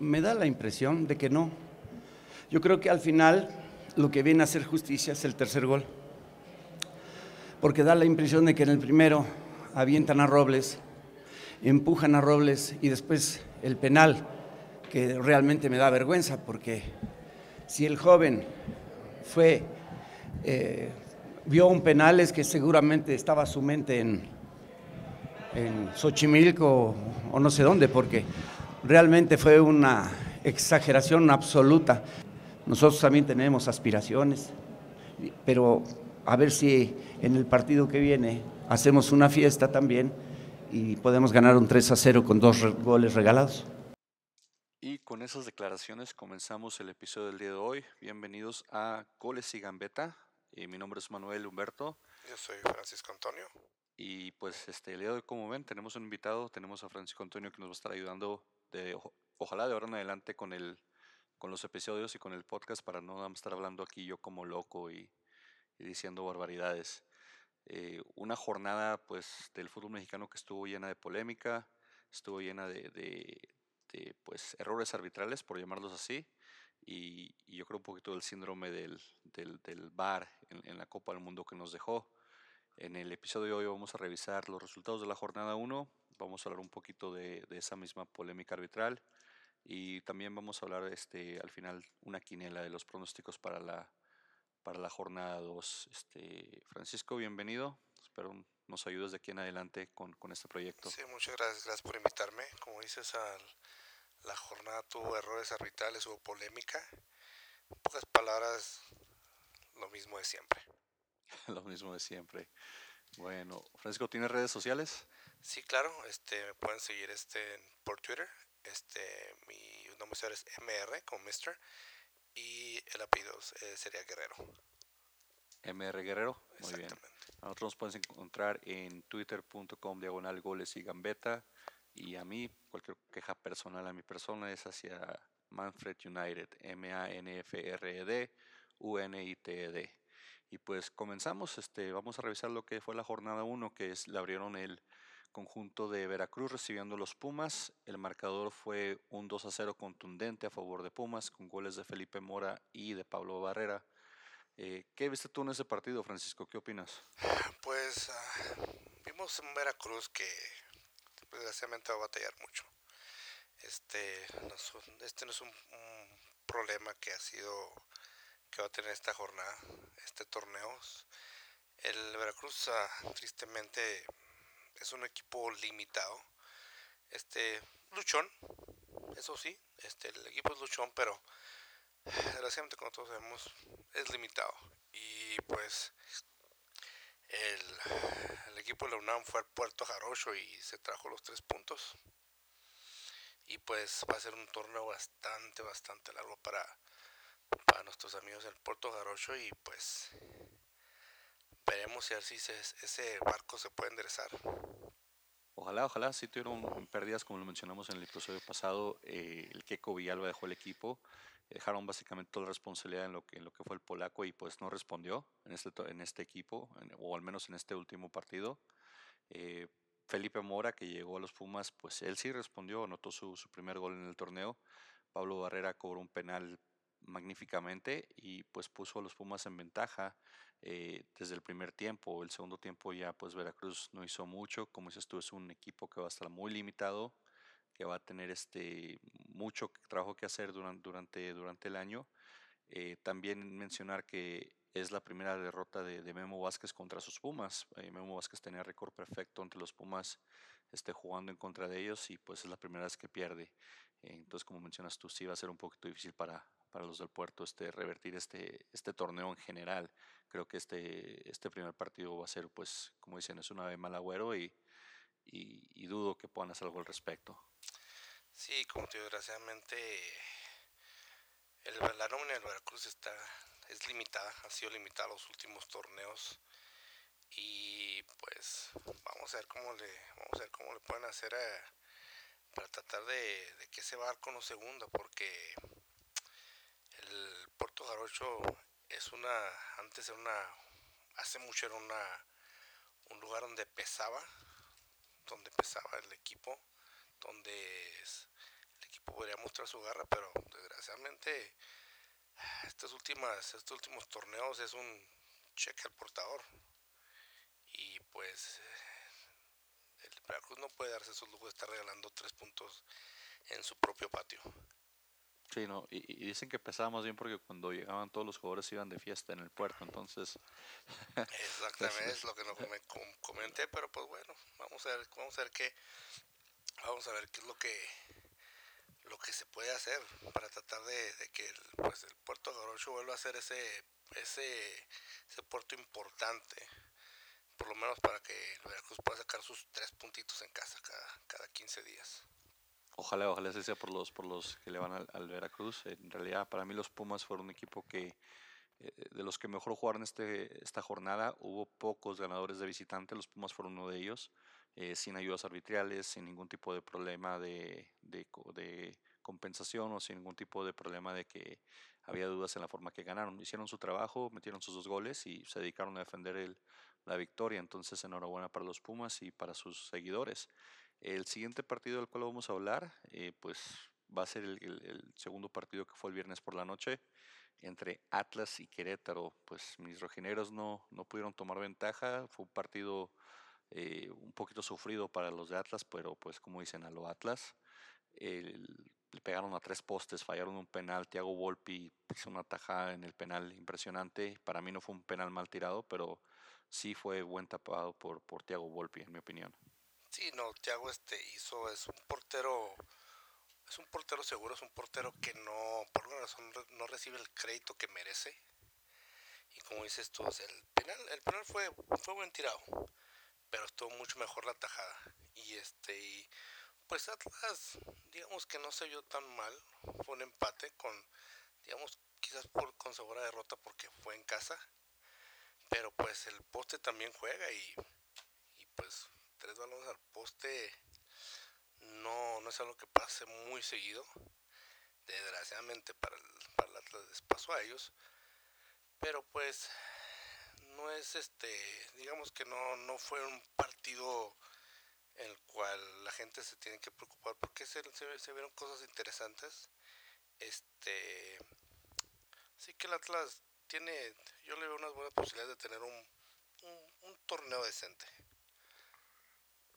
Me da la impresión de que no. Yo creo que al final lo que viene a hacer justicia es el tercer gol. Porque da la impresión de que en el primero avientan a Robles, empujan a Robles y después el penal, que realmente me da vergüenza porque si el joven fue, eh, vio un penal es que seguramente estaba su mente en, en Xochimilco o no sé dónde, porque realmente fue una exageración absoluta. Nosotros también tenemos aspiraciones, pero a ver si en el partido que viene hacemos una fiesta también y podemos ganar un 3 a 0 con dos goles regalados. Y con esas declaraciones comenzamos el episodio del día de hoy. Bienvenidos a Goles y Gambeta. Y mi nombre es Manuel Humberto. Yo soy Francisco Antonio. Y pues este, el día de hoy, como ven, tenemos un invitado, tenemos a Francisco Antonio que nos va a estar ayudando de, ojalá de ahora en adelante con el con los episodios y con el podcast para no estar hablando aquí yo como loco y, diciendo barbaridades. Eh, una jornada pues del fútbol mexicano que estuvo llena de polémica, estuvo llena de, pues errores arbitrales por llamarlos así y, yo creo un poquito del síndrome del, del, del VAR en, la Copa del Mundo que nos dejó. En el episodio de hoy vamos a revisar los resultados de la jornada 1, vamos a hablar un poquito de, de esa misma polémica arbitral y también vamos a hablar este, al final una quinela de los pronósticos para la, para la jornada 2. Este, Francisco, bienvenido. Espero nos ayudes de aquí en adelante con, con este proyecto. Sí, muchas gracias, gracias por invitarme. Como dices, la jornada tuvo errores arbitrales, hubo polémica. En pocas palabras, lo mismo de siempre. lo mismo de siempre. Bueno, Francisco, ¿tienes redes sociales? Sí, claro, este, me pueden seguir este, por Twitter, este, mi nombre es MR como Mr. Y el apellido eh, sería Guerrero. MR Guerrero, muy bien. nosotros nos pueden encontrar en twitter.com diagonal goles y gambeta. Y a mí, cualquier queja personal a mi persona es hacia Manfred United, M-A-N-F-R-E-D, U-N-I-T-E-D. Y pues comenzamos, este, vamos a revisar lo que fue la jornada 1, que es, le abrieron el conjunto de Veracruz recibiendo los Pumas. El marcador fue un 2 a 0 contundente a favor de Pumas, con goles de Felipe Mora y de Pablo Barrera. Eh, ¿Qué viste tú en ese partido, Francisco? ¿Qué opinas? Pues uh, vimos en Veracruz que desgraciadamente va a batallar mucho. Este no, este no es un, problema que ha sido, que va a tener esta jornada, este torneo. El Veracruz, uh, tristemente, es un equipo limitado. Este, luchón, eso sí, este, el equipo es luchón, pero desgraciadamente como todos sabemos es limitado. Y pues el, el, equipo de la UNAM fue al Puerto Jarocho y se trajo los tres puntos. Y pues va a ser un torneo bastante, bastante largo para, para nuestros amigos del Puerto Jarocho y pues Veremos si así ese barco se puede enderezar. Ojalá, ojalá, si tuvieron pérdidas, como lo mencionamos en el episodio pasado, eh, el Keiko Villalba dejó el equipo, dejaron básicamente toda la responsabilidad en lo que, en lo que fue el polaco y pues no respondió en este, en este equipo, o al menos en este último partido. Eh, Felipe Mora, que llegó a los Pumas, pues él sí respondió, anotó su, su primer gol en el torneo. Pablo Barrera cobró un penal magníficamente y pues puso a los Pumas en ventaja eh, desde el primer tiempo. El segundo tiempo ya pues Veracruz no hizo mucho. Como dices tú, es un equipo que va a estar muy limitado, que va a tener este mucho trabajo que hacer durante, durante, durante el año. Eh, también mencionar que es la primera derrota de, Memo Vázquez contra sus Pumas. Eh, Memo Vázquez tenía récord perfecto ante los Pumas este, jugando en contra de ellos y pues es la primera vez que pierde. entonces, como mencionas tú, sí va a ser un poquito difícil para, para los del puerto este, revertir este, este torneo en general. Creo que este, este primer partido va a ser, pues, como dicen, es una de mal agüero y, y, dudo que puedan hacer algo al respecto. Sí, como te digo, desgraciadamente el, la nómina del Veracruz está, es limitada, ha sido limitada los últimos torneos y pues vamos a ver cómo le, vamos a ver cómo le pueden hacer para tratar de, de que ese barco no se hunda porque el Puerto Jarocho es una, antes era una, hace mucho era una, un lugar donde pesaba, donde pesaba el equipo, donde el equipo podría mostrar su garra, pero desgraciadamente estos, últimas, estos últimos torneos es un cheque al portador. Y pues el Veracruz no puede darse su lujo de estar regalando tres puntos en su propio patio. Sí, no, y, dicen que más bien porque cuando llegaban todos los jugadores iban de fiesta en el puerto, entonces... Exactamente, es lo que no me comenté, pero pues bueno, vamos a ver, vamos a ver qué, vamos a ver qué es lo que lo que se puede hacer para tratar de, que el, pues el puerto Garocho vuelva a ser ese, ese, ese puerto importante por lo menos para que el Veracruz pueda sacar sus tres puntitos en casa cada, cada 15 días. Ojalá, ojalá sea por los, por los que le van al, Veracruz. En realidad, para mí los Pumas fueron un equipo que, eh, de los que mejor jugaron este, esta jornada, hubo pocos ganadores de visitante, los Pumas fueron uno de ellos, eh, sin ayudas arbitrales, sin ningún tipo de problema de, de, de, compensación o sin ningún tipo de problema de que había dudas en la forma que ganaron. Hicieron su trabajo, metieron sus dos goles y se dedicaron a defender el, la victoria. Entonces, enhorabuena para los Pumas y para sus seguidores. El siguiente partido del cual vamos a hablar, eh, pues va a ser el, segundo partido que fue el viernes por la noche entre Atlas y Querétaro. Pues mis rojineros no, no pudieron tomar ventaja. Fue un partido eh, un poquito sufrido para los de Atlas, pero pues como dicen a lo Atlas. le pegaron a tres postes, fallaron un penal. Thiago Volpi hizo una tajada en el penal impresionante. Para mí no fue un penal mal tirado, pero sí fue buen tapado por, por Thiago Volpi, en mi opinión. Sí, no, Thiago este hizo, es un portero, es un portero seguro, es un portero que no, por una razón, no recibe el crédito que merece. Y como dices tú, el penal, el penal fue, fue buen tirado, pero estuvo mucho mejor la tajada. Y este, pues Atlas, digamos que no se vio tan mal, fue un empate con, digamos, quizás por, con segura derrota porque fue en casa. Pero pues el poste también juega y pues tres balones al poste no, no es algo que pase muy seguido. Desgraciadamente para el, para el Atlas les pasó a ellos. Pero pues no es este, digamos que no, no fue un partido en el cual la gente se tiene que preocupar porque se, vieron cosas interesantes. Este, sí que el Atlas tiene, yo le veo unas buenas posibilidades de tener un, un torneo decente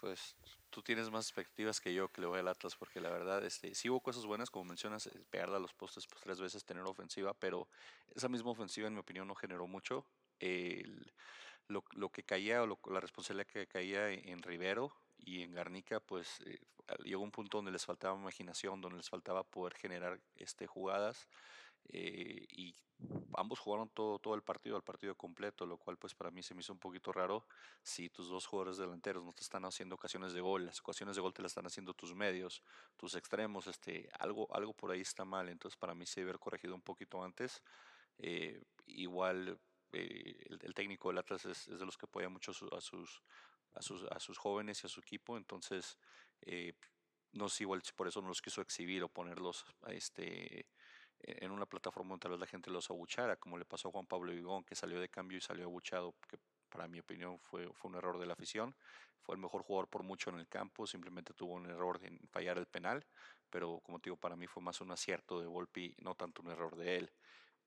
pues tú tienes más expectativas que yo que le voy al Atlas, porque la verdad, este, sí hubo cosas buenas, como mencionas, eh, pegarle a los postes pues, tres veces, tener ofensiva, pero esa misma ofensiva, en mi opinión, no generó mucho. lo, que caía, o la responsabilidad que caía en Rivero y en Garnica, pues eh, llegó un punto donde les faltaba imaginación, donde les faltaba poder generar este, jugadas. Eh, y ambos jugaron todo, todo el partido, el partido completo, lo cual pues para mí se me hizo un poquito raro si tus dos jugadores delanteros no te están haciendo ocasiones de gol, las ocasiones de gol te las están haciendo tus medios, tus extremos, este, algo, algo por ahí está mal, entonces para mí se debe haber corregido un poquito antes. Eh, igual eh, el, técnico del Atlas es, de los que apoya mucho a, sus, a, sus, a sus jóvenes y a su equipo, entonces no sé igual por eso no los quiso exhibir o ponerlos este en una plataforma donde tal vez la gente los abuchara, como le pasó a Juan Pablo Vigón, que salió de cambio y salió abuchado, que para mi opinión fue, fue un error de la afición. Fue el mejor jugador por mucho en el campo, simplemente tuvo un error en fallar el penal, pero como te digo, para mí fue más un acierto de Volpi, no tanto un error de él.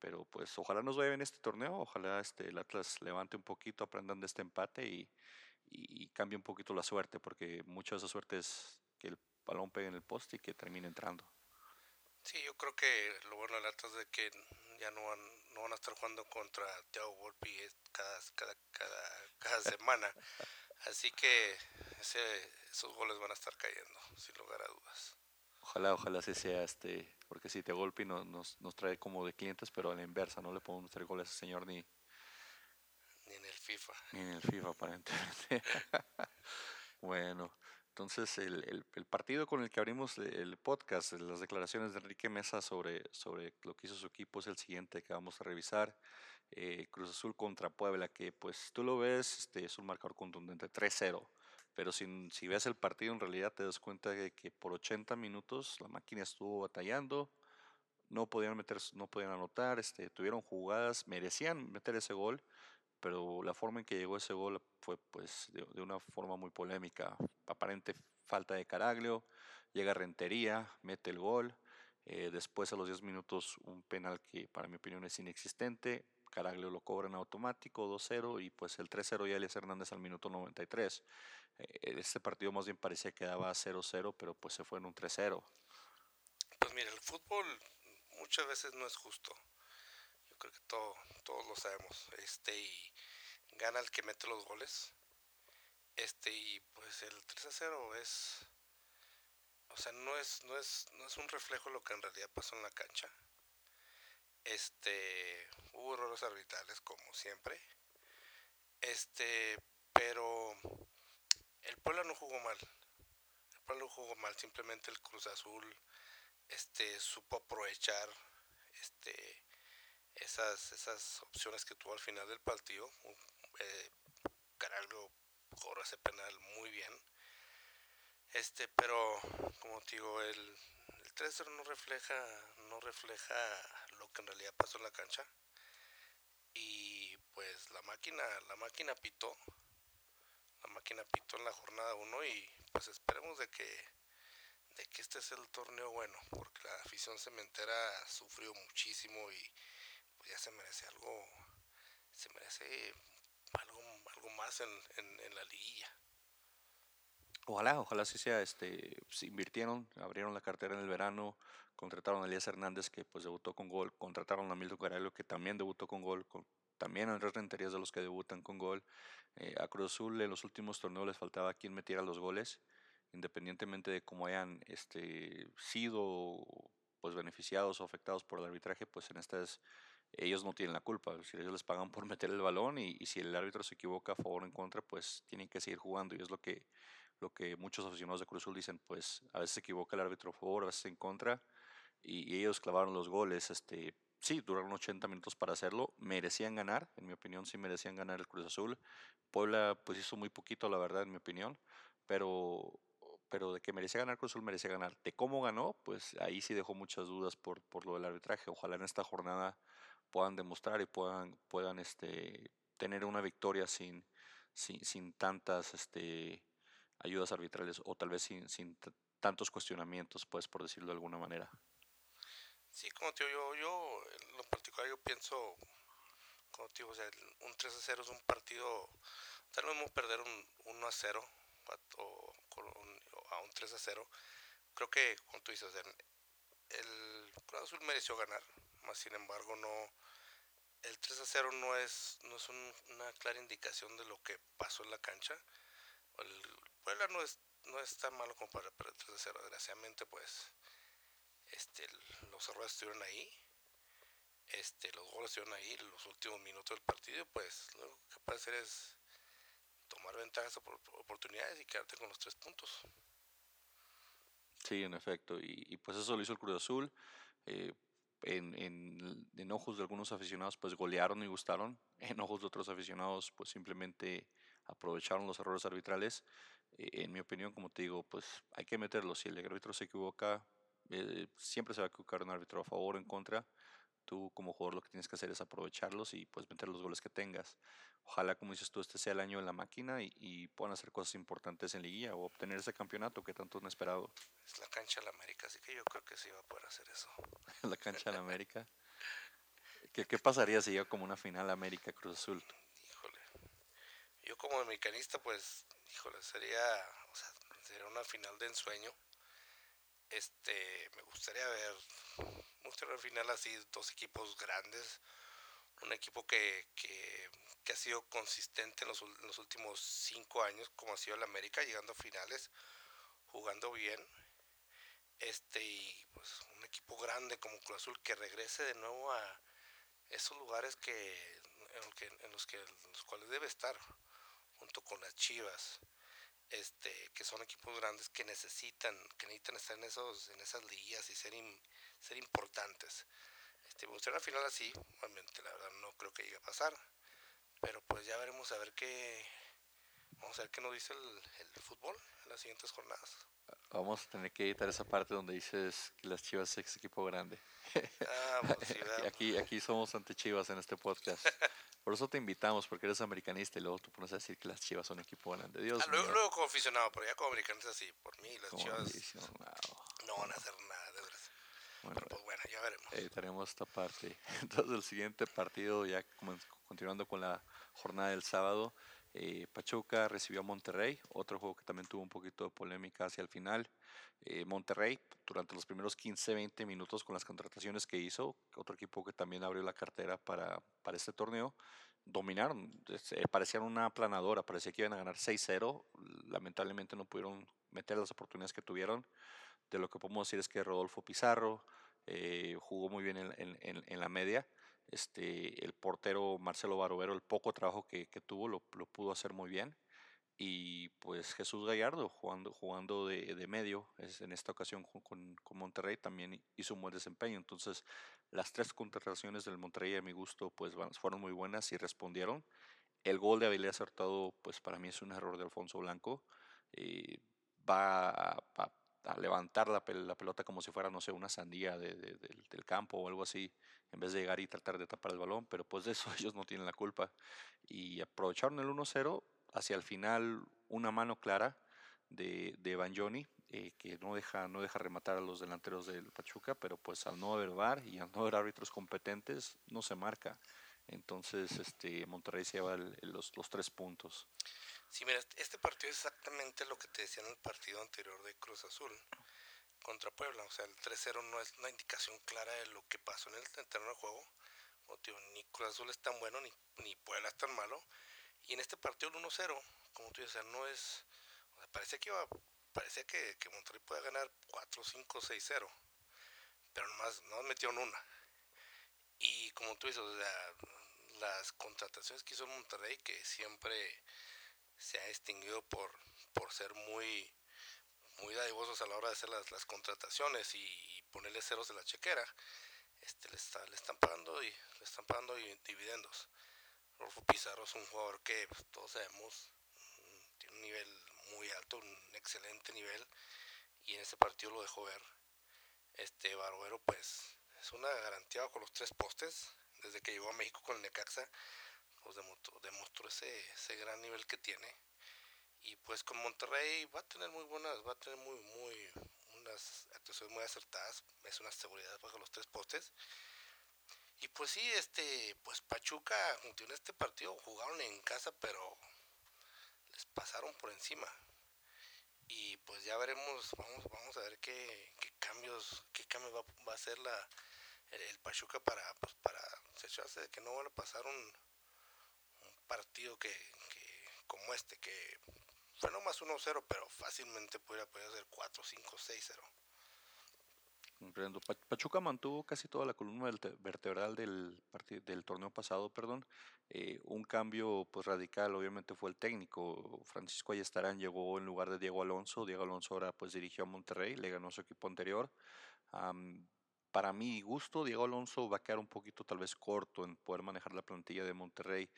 Pero pues ojalá nos vaya en este torneo, ojalá este, el Atlas levante un poquito, aprendan de este empate y, y, cambie un poquito la suerte, porque mucha de esa suerte es que el balón pegue en el poste y que termine entrando. Sí, yo creo que lo bueno de es de que ya no van, no van a estar jugando contra Thiago Volpi cada, cada, cada, cada semana. Así que ese, esos goles van a estar cayendo, sin lugar a dudas. Ojalá, ojalá se sea este, porque si Thiago Volpi nos, nos, nos, trae como de clientes, pero a la inversa, no le podemos hacer goles a ese señor ni... Ni en el FIFA. Ni en el FIFA, aparentemente. bueno, entonces, el, el, partido con el que abrimos el podcast, las declaraciones de Enrique Mesa sobre, sobre lo que hizo su equipo es el siguiente que vamos a revisar. Eh, Cruz Azul contra Puebla, que pues tú lo ves, este, es un marcador contundente, 3-0. Pero si, si ves el partido, en realidad te das cuenta de que por 80 minutos la máquina estuvo batallando, no podían meter, no podían anotar, este, tuvieron jugadas, merecían meter ese gol, pero la forma en que llegó ese gol fue pues de, una forma muy polémica, aparente falta de Caraglio, llega Rentería, mete el gol, eh, después a los 10 minutos un penal que para mi opinión es inexistente, Caraglio lo cobra en automático 2-0 y pues el 3-0 ya Elias Hernández al minuto 93. Eh, este partido más bien parecía que daba 0-0, pero pues se fue en un 3-0. Pues mira, el fútbol muchas veces no es justo. Yo creo que todo, todos lo sabemos. Este y gana el que mete los goles. Este y pues el 3 0 es o sea, no es no es no es un reflejo de lo que en realidad pasó en la cancha. Este, hubo errores arbitrales como siempre. Este, pero el Puebla no jugó mal. El Puebla no jugó mal, simplemente el Cruz Azul este supo aprovechar este esas esas opciones que tuvo al final del partido. Eh, Caraglio cobró ese penal muy bien. Este, pero como te digo, el, el 3-0 no refleja, no refleja lo que en realidad pasó en la cancha. Y pues la máquina, la máquina pitó. La máquina pitó en la jornada 1 y pues esperemos de que de que este es el torneo bueno, porque la afición cementera sufrió muchísimo y pues ya se merece algo, se merece algo, algo más en, en, la liguilla. Ojalá, ojalá sí sea, este, se invirtieron, abrieron la cartera en el verano, contrataron a Elías Hernández que pues debutó con gol, contrataron a Milton Caralho que también debutó con gol, también a Andrés Renterías de los que debutan con gol. Eh, a Cruz Azul en los últimos torneos les faltaba quien metiera los goles, independientemente de cómo hayan este, sido pues beneficiados o afectados por el arbitraje, pues en estas ellos no tienen la culpa, si ellos les pagan por meter el balón y, y si el árbitro se equivoca a favor o en contra, pues tienen que seguir jugando. Y es lo que lo que muchos aficionados de Cruz Azul dicen, pues a veces se equivoca el árbitro a favor, a veces en contra, y, ellos clavaron los goles, este, sí, duraron 80 minutos para hacerlo, merecían ganar, en mi opinión sí merecían ganar el Cruz Azul, Puebla pues hizo muy poquito, la verdad, en mi opinión, pero, pero de que merecía ganar Cruz Azul, merecía ganar. De cómo ganó, pues ahí sí dejó muchas dudas por, por lo del arbitraje, ojalá en esta jornada puedan demostrar y puedan, puedan este, tener una victoria sin, sin, sin tantas... Este, ayudas arbitrales o tal vez sin, sin tantos cuestionamientos, pues, por decirlo de alguna manera. Sí, como te digo, yo, yo en lo particular yo pienso, como te digo, un 3 a 0 es un partido, tal vez vamos a perder un 1 a 0 o, a un 3 a 0. Creo que, como tú dices, el Cruz Azul mereció ganar, más sin embargo no, el 3 a 0 no es, no es una clara indicación de lo que pasó en la cancha. El Puebla no es, no es tan malo como para perder 3 0. Desgraciadamente, pues, este, los errores estuvieron ahí. Este, los goles estuvieron ahí los últimos minutos del partido. Pues, lo que puede hacer es tomar ventajas, oportunidades y quedarte con los tres puntos. Sí, en efecto. Y, y pues eso lo hizo el Cruz Azul. Eh, en, en, en, ojos de algunos aficionados pues golearon y gustaron, en ojos de otros aficionados pues simplemente aprovecharon los errores arbitrales. Eh, en mi opinión, como te digo, pues hay que meterlo. Si el árbitro se equivoca, eh, siempre se va a equivocar un árbitro a favor o en contra. Tú como jugador lo que tienes que hacer es aprovecharlos y pues meter los goles que tengas. Ojalá, como dices tú, este sea el año de la máquina y, puedan hacer cosas importantes en liguilla o obtener ese campeonato que tanto han esperado. Es la cancha de la América, así que yo creo que sí va a poder hacer eso. la cancha de la América. ¿Qué, ¿Qué pasaría si llega como una final América Cruz Azul? Yo como americanista, pues, híjole, sería, o sea, sería una final de ensueño. Este, me gustaría ver, gustaría ver final así, dos equipos grandes, un equipo que, que, que ha sido consistente en los, en los, últimos cinco años, como ha sido el América, llegando a finales, jugando bien. Este, y pues un equipo grande como Cruz Azul que regrese de nuevo a esos lugares que en, que, en los que en los cuales debe estar junto con las Chivas, este, que son equipos grandes que necesitan, que necesitan estar en esos, en esas ligas y ser, ser importantes. Este, me gustaría una final así, obviamente la verdad no creo que llegue a pasar, pero pues ya veremos a ver qué, vamos a ver qué nos dice el, el fútbol en las siguientes jornadas. Vamos a tener que editar esa parte donde dices que las Chivas es equipo grande. Ah, pues sí, aquí, aquí somos ante Chivas en este podcast. Por eso te invitamos, porque eres americanista y luego tú pones a decir que las chivas son equipo grande. Dios ah, luego, luego, como aficionado, pero ya como americanista sí, por mí las chivas no van a hacer nada. Bueno, pues bueno, ya veremos. Eh, tenemos esta parte. Entonces el siguiente partido, ya continuando con la jornada del sábado, eh, Pachuca recibió a Monterrey, otro juego que también tuvo un poquito de polémica hacia el final. Eh, Monterrey, durante los primeros 15-20 minutos con las contrataciones que hizo, otro equipo que también abrió la cartera para, para este torneo, dominaron, eh, parecían una aplanadora, parecía que iban a ganar 6-0, lamentablemente no pudieron meter las oportunidades que tuvieron. De lo que podemos decir es que Rodolfo Pizarro jugó muy bien en, la media este, el portero Marcelo Barovero, el poco trabajo que, tuvo, lo, pudo hacer muy bien. Y pues Jesús Gallardo, jugando, jugando de, medio, es, en esta ocasión con, con, Monterrey, también hizo un buen desempeño. Entonces, las tres contrataciones del Monterrey, a mi gusto, pues fueron muy buenas y respondieron. El gol de Avilés Acertado, pues para mí es un error de Alfonso Blanco. Eh, va a levantar la, pelota como si fuera, no sé, una sandía del campo o algo así, en vez de llegar y tratar de tapar el balón, pero pues de eso ellos no tienen la culpa. Y aprovecharon el 1-0, hacia el final una mano clara de, de Banjoni, eh, que no deja, no deja rematar a los delanteros del Pachuca, pero pues al no haber VAR y al no haber árbitros competentes, no se marca. Entonces este, Monterrey se lleva los, los tres puntos. Sí, mira, este partido es exactamente lo que te decía en el partido anterior de Cruz Azul contra Puebla. O sea, el 3-0 no es una indicación clara de lo que pasó en el, terreno de juego. O, ni Cruz Azul es tan bueno, ni, ni Puebla es tan malo. Y en este partido el 1-0, como tú dices, no es... O sea, parece que iba, parece que, Monterrey puede ganar 4, 5, 6-0. Pero nomás, no metieron una. Y como tú dices, o sea, las contrataciones que hizo Monterrey, que siempre se ha distinguido por, por ser muy, muy dadivosos a la hora de hacer las, las contrataciones y, ponerle ceros de la chequera. Este, le, está, le están pagando y le están pagando dividendos. Rolfo Pizarro es un jugador que pues, todos sabemos mm, tiene un nivel muy alto, un excelente nivel y en este partido lo dejó ver. Este Barbero pues es una garantía con los tres postes desde que llegó a México con el Necaxa pues demostró, ese, ese gran nivel que tiene. Y pues con Monterrey va a tener muy buenas, va a tener muy, muy, unas actuaciones muy acertadas, es una seguridad bajo los tres postes. Y pues sí, este, pues Pachuca en este partido jugaron en casa, pero les pasaron por encima. Y pues ya veremos, vamos, vamos a ver qué, qué cambios, qué cambios va, va a hacer la, el, Pachuca para, pues para asegurarse de que no van a pasar un, partido que, como este, que fue nomás 1-0, pero fácilmente pudiera, poder ser 4, 5, 6, 0. Pachuca mantuvo casi toda la columna vertebral del, del torneo pasado, perdón. Eh, un cambio pues radical obviamente fue el técnico. Francisco Ayestarán llegó en lugar de Diego Alonso. Diego Alonso ahora pues dirigió a Monterrey, le ganó su equipo anterior. para mi gusto, Diego Alonso va a quedar un poquito tal vez corto en poder manejar la plantilla de Monterrey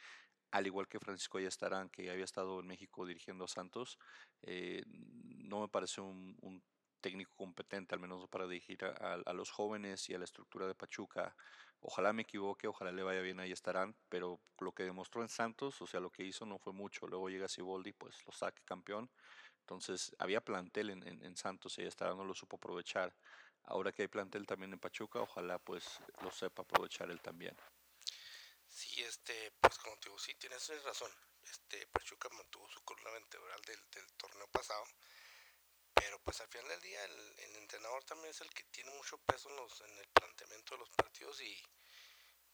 al igual que Francisco Ayestarán, que había estado en México dirigiendo a Santos, eh, no me parece un, técnico competente, al menos para dirigir a, los jóvenes y a la estructura de Pachuca. Ojalá me equivoque, ojalá le vaya bien a Ayestarán, pero lo que demostró en Santos, o sea, lo que hizo no fue mucho. Luego llega Siboldi, pues lo saque campeón. Entonces, había plantel en, en, Santos y Ayestarán no lo supo aprovechar. Ahora que hay plantel también en Pachuca, ojalá pues lo sepa aprovechar él también. Sí, este, pues como te digo, sí, tienes razón. Este, Pachuca mantuvo su columna vertebral del, del torneo pasado. Pero pues al final del día el, entrenador también es el que tiene mucho peso en, los, en el planteamiento de los partidos y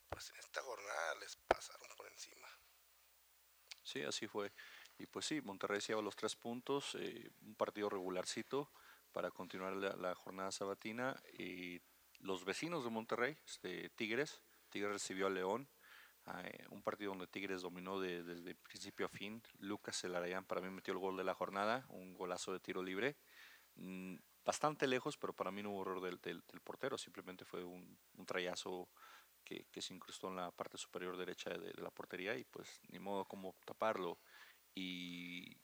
pues en esta jornada les pasaron por encima. Sí, así fue. Y pues sí, Monterrey se lleva los tres puntos, eh, un partido regularcito para continuar la, jornada sabatina. Y los vecinos de Monterrey, este, Tigres, Tigres recibió a León un partido donde Tigres dominó desde principio a fin. Lucas Celarayán para mí metió el gol de la jornada, un golazo de tiro libre. Mm, bastante lejos, pero para mí no hubo error del, del, portero, simplemente fue un, un trayazo que, que, se incrustó en la parte superior derecha de, la portería y pues ni modo como taparlo. Y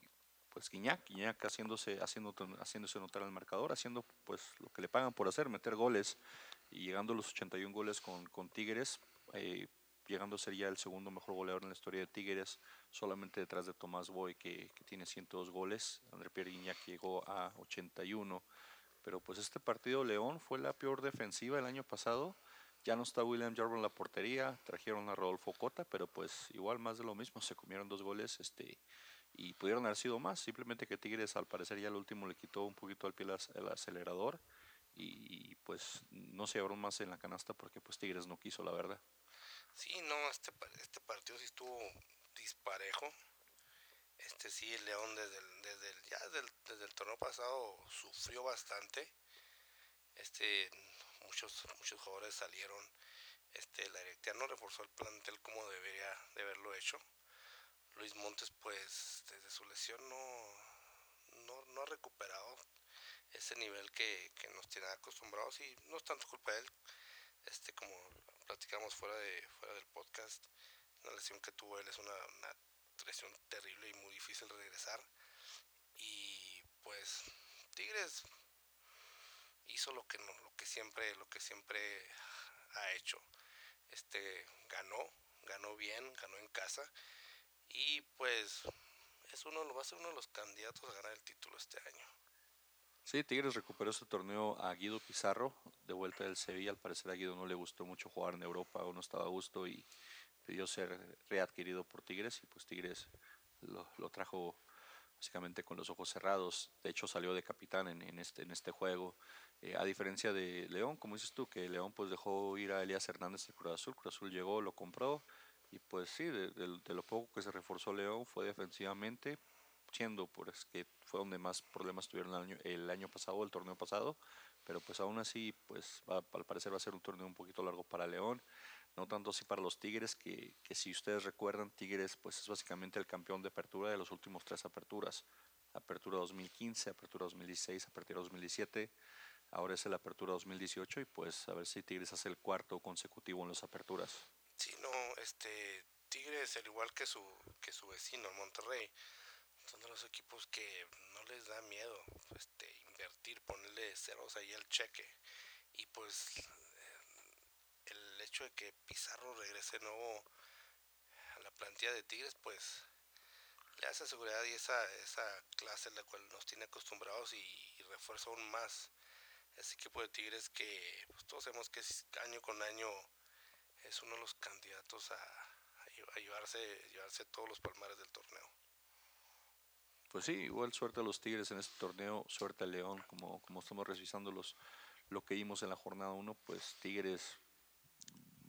pues Guiñac, Guiñac haciéndose, haciendo, haciéndose notar al marcador, haciendo pues lo que le pagan por hacer, meter goles y llegando a los 81 goles con, con Tigres. Eh, llegando a ser ya el segundo mejor goleador en la historia de Tigres, solamente detrás de Tomás Boy, que, que tiene 102 goles. André Pierre Guignac llegó a 81. Pero pues este partido León fue la peor defensiva el año pasado. Ya no está William Jarbo en la portería, trajeron a Rodolfo Cota, pero pues igual más de lo mismo, se comieron dos goles este, y pudieron haber sido más. Simplemente que Tigres al parecer ya el último le quitó un poquito al pie el acelerador y pues no se abrió más en la canasta porque pues Tigres no quiso, la verdad. Sí, no, este, este partido sí estuvo disparejo. Este sí, el León desde el, desde ya desde el, torneo pasado sufrió bastante. Este, muchos, muchos jugadores salieron. Este, la directiva no reforzó el plantel como debería de haberlo hecho. Luis Montes, pues, desde su lesión no, no, no ha recuperado ese nivel que, que, nos tiene acostumbrados y no es tanto culpa de él. Este, como platicamos fuera, de, fuera del podcast, la lesión que tuvo él es una, una lesión terrible y muy difícil regresar. Y pues Tigres hizo lo que no, lo que siempre, lo que siempre ha hecho. Este ganó, ganó bien, ganó en casa y pues es uno va a ser uno de los candidatos a ganar el título este año. Sí, Tigres recuperó este torneo a Guido Pizarro, de vuelta del Sevilla. Al parecer a Guido no le gustó mucho jugar en Europa o no estaba a gusto y pidió ser readquirido por Tigres y pues Tigres lo, trajo básicamente con los ojos cerrados. De hecho salió de capitán en, este, este juego. Eh, a diferencia de León, como dices tú, que León pues dejó ir a Elías Hernández de Cruz Azul. Cruz Azul llegó, lo compró y pues sí, de, de lo poco que se reforzó León fue defensivamente, siendo pues que fue donde más problemas tuvieron el año, el año pasado, el torneo pasado, pero pues aún así, pues va, al parecer va a ser un torneo un poquito largo para León, no tanto así para los Tigres, que, que si ustedes recuerdan, Tigres pues es básicamente el campeón de apertura de los últimos tres aperturas, apertura 2015, apertura 2016, apertura 2017, ahora es la apertura 2018 y pues a ver si Tigres hace el cuarto consecutivo en las aperturas. Sí, no, este Tigres, al igual que su, que su vecino, Monterrey, son de los equipos que no les da miedo este, invertir, ponerle ceros ahí al cheque. Y pues el hecho de que Pizarro regrese nuevo a la plantilla de Tigres, pues le hace seguridad y esa, esa clase en la cual nos tiene acostumbrados y, refuerza aún más ese equipo de Tigres que pues, todos sabemos que año con año es uno de los candidatos a, a llevarse, llevarse todos los palmares del torneo. Pues sí, igual suerte a los Tigres en este torneo, suerte al León, como, como estamos revisando los, lo que vimos en la jornada 1, pues Tigres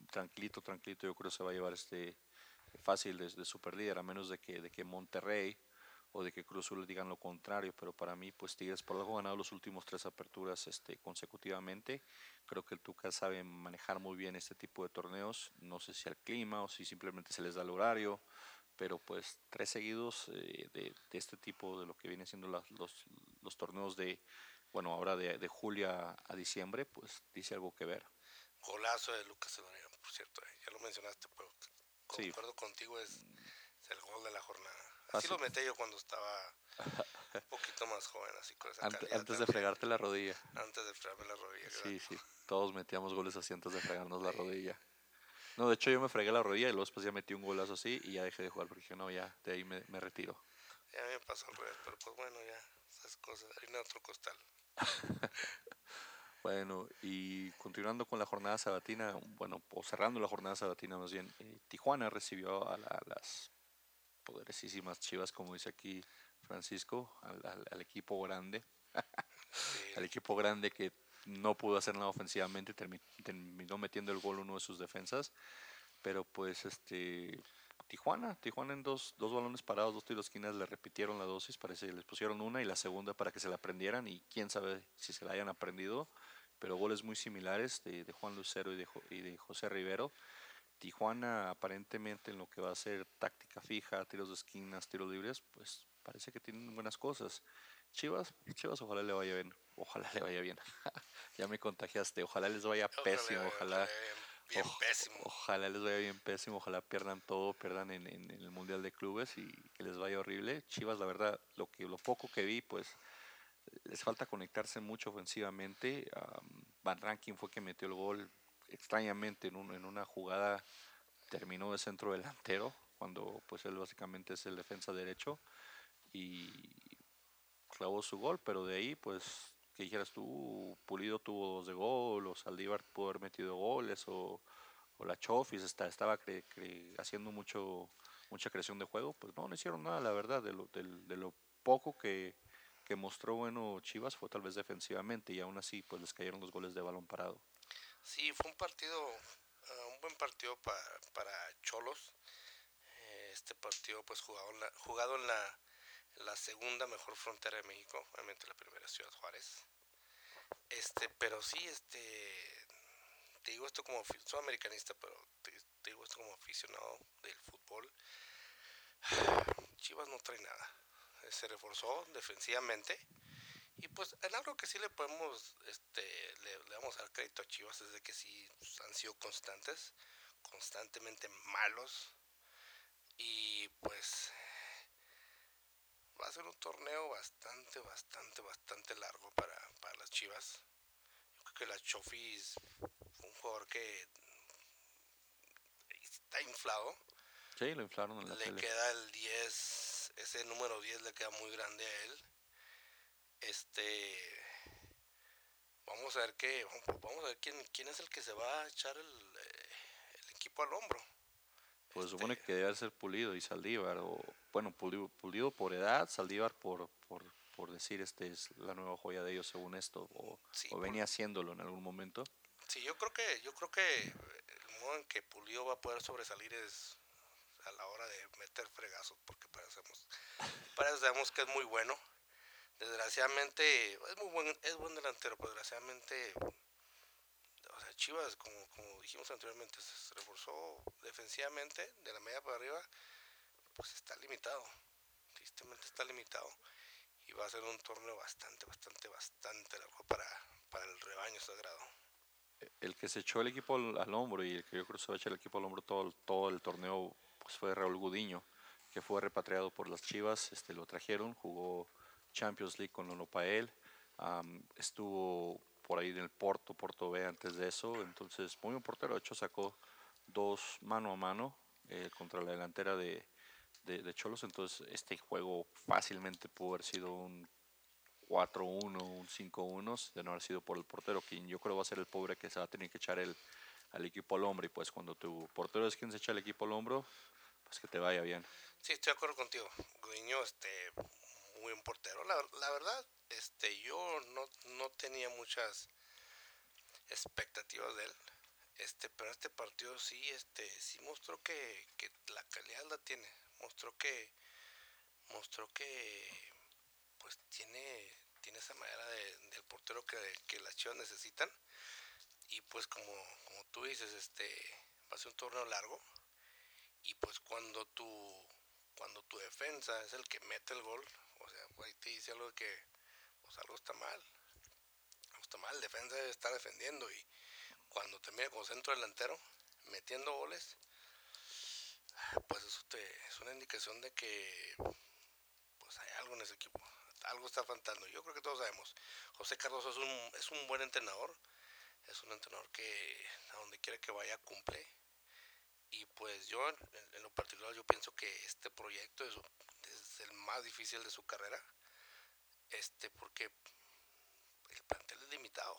tranquilito, tranquilito, yo creo que se va a llevar este fácil desde super líder, a menos de que, de que Monterrey o de que Cruz Azul digan lo contrario, pero para mí, pues Tigres por algo ha ganado los últimos tres aperturas este, consecutivamente. Creo que el Tuca sabe manejar muy bien este tipo de torneos. No sé si al clima o si simplemente se les da el horario pero pues tres seguidos eh, de, de, este tipo de lo que viene siendo las, los, los, torneos de, bueno, ahora de, de julio a, diciembre, pues dice algo que ver. Golazo de Lucas Eloriano, por cierto, eh, ya lo mencionaste, pero concuerdo contigo, es, es, el gol de la jornada. Así lo metí yo cuando estaba un poquito más joven, así con esa antes, antes de fregarte la rodilla. Antes de fregarme la rodilla. Sí, sí, todos metíamos goles así antes de fregarnos la rodilla. No, de hecho yo me fregué la rodilla y luego después ya metí un golazo así y ya dejé de jugar porque dije, no, ya, de ahí me, me retiro. Ya me pasó al revés, pero pues bueno, ya, esas cosas, hay otro costal. bueno, y continuando con la jornada sabatina, bueno, o cerrando la jornada sabatina más bien, eh, Tijuana recibió a, las poderosísimas chivas, como dice aquí Francisco, al, al, equipo grande. al equipo grande que no pudo hacer nada ofensivamente, terminó metiendo el gol uno de sus defensas, pero pues este Tijuana, Tijuana en dos, dos balones parados, dos tiros esquinas le repitieron la dosis, parece que les pusieron una y la segunda para que se la aprendieran y quién sabe si se la hayan aprendido, pero goles muy similares de, de Juan Lucero y de, y de José Rivero. Tijuana aparentemente en lo que va a ser táctica fija, tiros de esquinas, tiros libres, pues parece que tienen buenas cosas. Chivas, Chivas ojalá le vaya bien, ojalá le vaya bien. ya me contagiaste, ojalá les vaya pésimo, ojalá. Bien pésimo. Ojalá les vaya bien pésimo, ojalá pierdan todo, pierdan en, en, el Mundial de Clubes y que les vaya horrible. Chivas, la verdad, lo que lo poco que vi, pues les falta conectarse mucho ofensivamente. Van Rankin fue que metió el gol extrañamente en, un, en una jugada terminó de centro delantero, cuando pues él básicamente es el defensa derecho y clavó su gol, pero de ahí pues que dijeras tú, Pulido tuvo dos de gol, o Saldívar pudo haber metido goles, o, la Chofis está, estaba haciendo mucho mucha creación de juego, pues no, no hicieron nada, la verdad, de lo, de, lo poco que, que mostró bueno Chivas fue tal vez defensivamente y aún así pues les cayeron los goles de balón parado. Sí, fue un partido, uh, un buen partido para, para Cholos. Eh, este partido pues jugado en la, jugado en la, la segunda mejor frontera de México, obviamente la primera Ciudad Juárez. Este, pero sí, este, te digo esto como, soy americanista, pero te, digo esto como aficionado del fútbol. Chivas no trae nada. Se reforzó defensivamente y pues en algo que sí le podemos, este, le, vamos a dar crédito a Chivas es de que sí han sido constantes, constantemente malos. Y pues va a ser un torneo bastante, bastante, bastante largo para, para las Chivas. Yo creo que la Chofis un jugador que está inflado. Sí, lo inflaron en la Le queda el 10, ese número 10 le queda muy grande a él este. Vamos a ver qué. Vamos a ver quién, quién es el que se va a echar el, eh, el equipo al hombro. Pues este, supone que debe ser Pulido y Saldívar. O, bueno, Pulido, por edad, Saldívar por, por, por, decir este es la nueva joya de ellos según esto. O, venía haciéndolo en algún momento. Sí, yo creo que, yo creo que el modo en que Pulido va a poder sobresalir es a la hora de meter fregazos, porque parecemos, sabemos que es muy bueno desgraciadamente es muy buen, es buen delantero, pero desgraciadamente o sea, Chivas, como, como dijimos anteriormente, se reforzó defensivamente de la media para arriba, pues está limitado, tristemente está limitado y va a ser un torneo bastante, bastante, bastante largo para, para el rebaño sagrado. El que se echó el equipo al, hombro y el que yo creo que se va a echar el equipo al hombro todo, todo el torneo pues fue Raúl Gudiño, que fue repatriado por las Chivas, este lo trajeron, jugó Champions League con Lolo Pael, estuvo por ahí en el Porto, Porto B antes de eso, entonces muy buen portero, de hecho sacó dos mano a mano eh, contra la delantera de, de, Cholos, entonces este juego fácilmente pudo haber sido un 4-1, un 5-1, de no haber sido por el portero, quien yo creo va a ser el pobre que se va a tener que echar el, al equipo al hombro, y pues cuando tu portero es quien se echa el equipo al hombro, pues que te vaya bien. Sí, estoy de acuerdo contigo. Guiño, este, muy buen portero. La, la verdad, este, yo no, no, tenía muchas expectativas de él. Este, pero este partido sí, este, sí mostró que, que la calidad la tiene. Mostró que, mostró que, pues tiene, tiene esa manera de, del portero que, que las chivas necesitan. Y pues como, como tú dices, este, va a ser un torneo largo. Y pues cuando tu, cuando tu defensa es el que mete el gol, o sea, ahí te dice algo que pues algo está mal. Algo está mal, defensa debe estar defendiendo y cuando te mira como centro delantero, metiendo goles, pues eso te, es una indicación de que pues hay algo en ese equipo. Algo está faltando. Yo creo que todos sabemos. José Cardoso es un, es un buen entrenador. Es un entrenador que a donde quiera que vaya cumple. Y pues yo en, lo particular yo pienso que este proyecto es, el más difícil de su carrera, este, porque el plantel es limitado.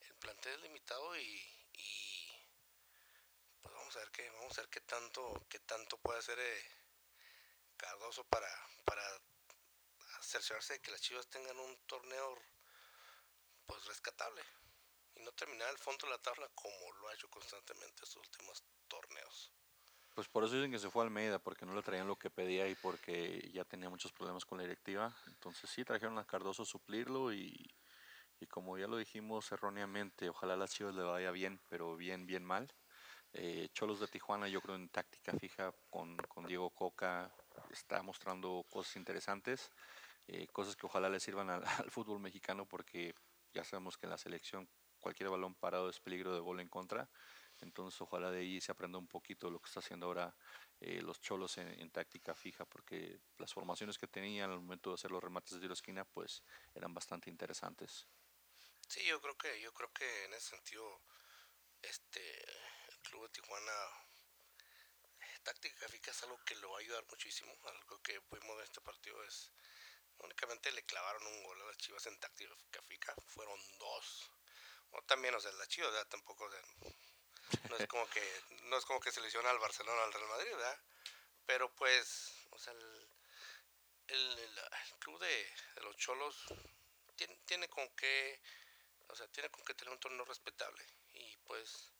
El plantel es limitado y, vamos a ver qué, vamos a ver qué tanto, qué tanto puede hacer eh, Cardoso para, para cerciorarse de que las Chivas tengan un torneo pues rescatable y no terminar al fondo de la tabla como lo ha hecho constantemente estos últimos torneos. Pues por eso dicen que se fue a Almeida, porque no le traían lo que pedía y porque ya tenía muchos problemas con la directiva. Entonces sí, trajeron a Cardoso suplirlo y, y como ya lo dijimos erróneamente, ojalá a las Chivas le vaya bien, pero bien, bien mal. Eh, Cholos de Tijuana, yo creo en táctica fija con, Diego Coca, está mostrando cosas interesantes, eh, cosas que ojalá le sirvan al, fútbol mexicano, porque ya sabemos que en la selección cualquier balón parado es peligro de gol en contra. Entonces ojalá de ahí se aprenda un poquito lo que está haciendo ahora eh, los cholos en, táctica fija, porque las formaciones que tenían al momento de hacer los remates de tiro esquina, pues eran bastante interesantes. Sí, yo creo que, yo creo que en ese sentido, este, club de Tijuana táctica Cafica es algo que lo va a ayudar muchísimo. Algo que pudimos ver este partido es. Únicamente le clavaron un gol a las chivas en táctica Cafica. Fueron dos. O también, o sea, las chivas, ¿verdad? Tampoco. no es como que no es como que se lesiona al Barcelona o al Real Madrid, ¿verdad? Pero pues, o sea, el, el, club de, los Cholos tiene, tiene con qué, o sea, tiene con qué tener un torneo respetable. Y pues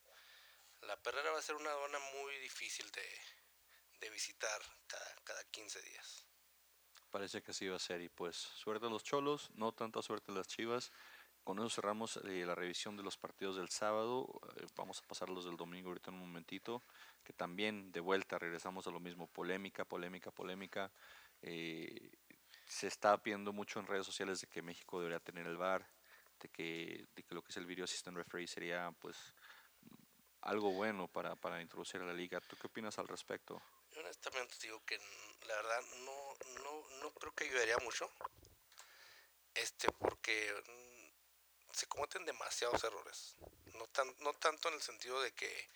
la Perrera va a ser una zona muy difícil de, visitar cada, cada 15 días. Parece que así va a ser. Y pues suerte a los cholos, no tanta suerte a las chivas. Con eso cerramos eh, la revisión de los partidos del sábado. Eh, vamos a pasar los del domingo ahorita en un momentito. Que también de vuelta regresamos a lo mismo. Polémica, polémica, polémica. Eh, se está viendo mucho en redes sociales de que México debería tener el VAR. De que, de que lo que es el Video Assistant Referee sería pues algo bueno para, para introducir a la liga. ¿Tú qué opinas al respecto? Yo honestamente digo que la verdad no, no, no creo que ayudaría mucho. Este, porque se cometen demasiados errores. No, tan, no tanto en el sentido de que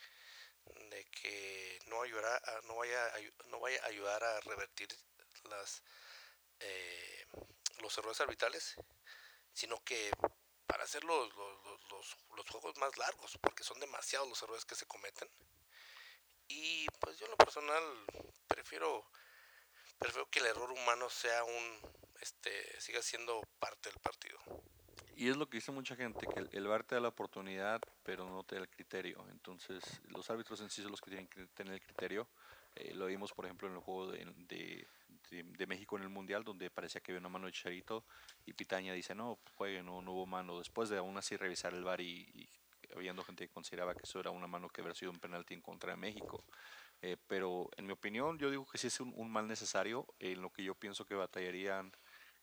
de que no ayudará no vaya no vaya ayudar a revertir las eh, los errores arbitrales sino que para hacer los, los, los, juegos más largos, porque son demasiados los errores que se cometen. Y pues yo en lo personal prefiero, prefiero que el error humano sea un, este, siga siendo parte del partido. Y es lo que dice mucha gente, que el, VAR te da la oportunidad, pero no te da el criterio. Entonces, los árbitros en sí son los que tienen que tener el criterio. Eh, lo vimos, por ejemplo, en el juego de, de, México en el Mundial, donde parecía que había una mano de Charito y Pitaña dice, no, juegue, no, no hubo mano. Después de aún así revisar el VAR y, habiendo gente que consideraba que eso era una mano que había sido un penalti en contra de México. Eh, pero en mi opinión, yo digo que sí es un, mal necesario. En lo que yo pienso que batallarían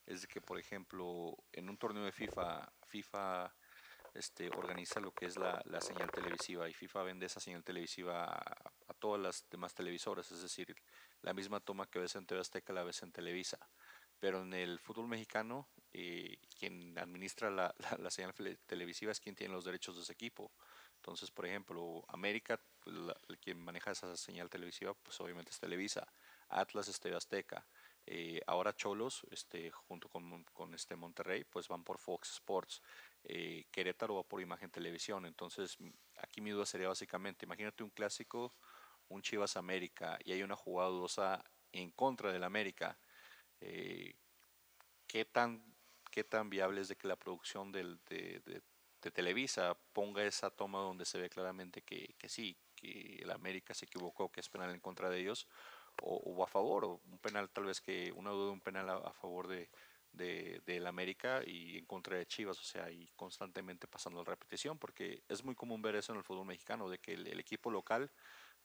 es de que, por ejemplo, en un torneo de FIFA, FIFA este, organiza lo que es la, la, señal televisiva y FIFA vende esa señal televisiva a, a, todas las demás televisoras, es decir, la misma toma que ves en TV Azteca la ves en Televisa. Pero en el fútbol mexicano, eh, quien administra la, la, señal televisiva es quien tiene los derechos de ese equipo. Entonces, por ejemplo, América, pues, quien maneja esa señal televisiva, pues obviamente es Televisa. Atlas es TV Azteca. Eh, ahora Cholos, este, junto con, con, este Monterrey, pues van por Fox Sports. Eh, Querétaro va por Imagen Televisión. Entonces, aquí mi duda sería básicamente, imagínate un clásico un Chivas América y hay una jugada dudosa en contra del América, eh, ¿qué, tan, ¿qué tan viable es de que la producción del, de, de, Televisa ponga esa toma donde se ve claramente que, que, sí, que el América se equivocó, que es penal en contra de ellos, o, a favor, o un penal tal vez que una duda de un penal a, favor de, de, América y en contra de Chivas, o sea, y constantemente pasando la repetición, porque es muy común ver eso en el fútbol mexicano, de que el equipo local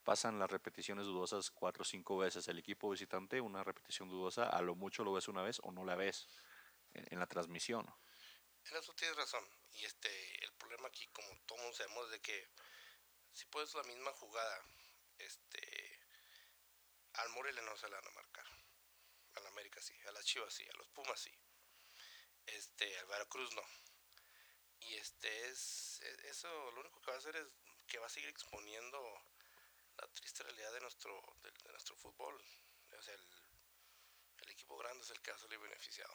pasan las repeticiones dudosas cuatro o cinco veces. El equipo visitante, una repetición dudosa, a lo mucho lo ves una vez o no la ves en, la transmisión. En eso tienes razón. Y este, el problema aquí, como todos sabemos, es de que si puedes la misma jugada, este, al Morelia no se la van a marcar. Al América sí, a las Chivas sí, a los Pumas sí. Este, al Veracruz no. Y este es, e, eso lo único que va a hacer es que va a seguir exponiendo la triste realidad de nuestro, de, nuestro fútbol. O sea, el, equipo grande es el que va a salir beneficiado.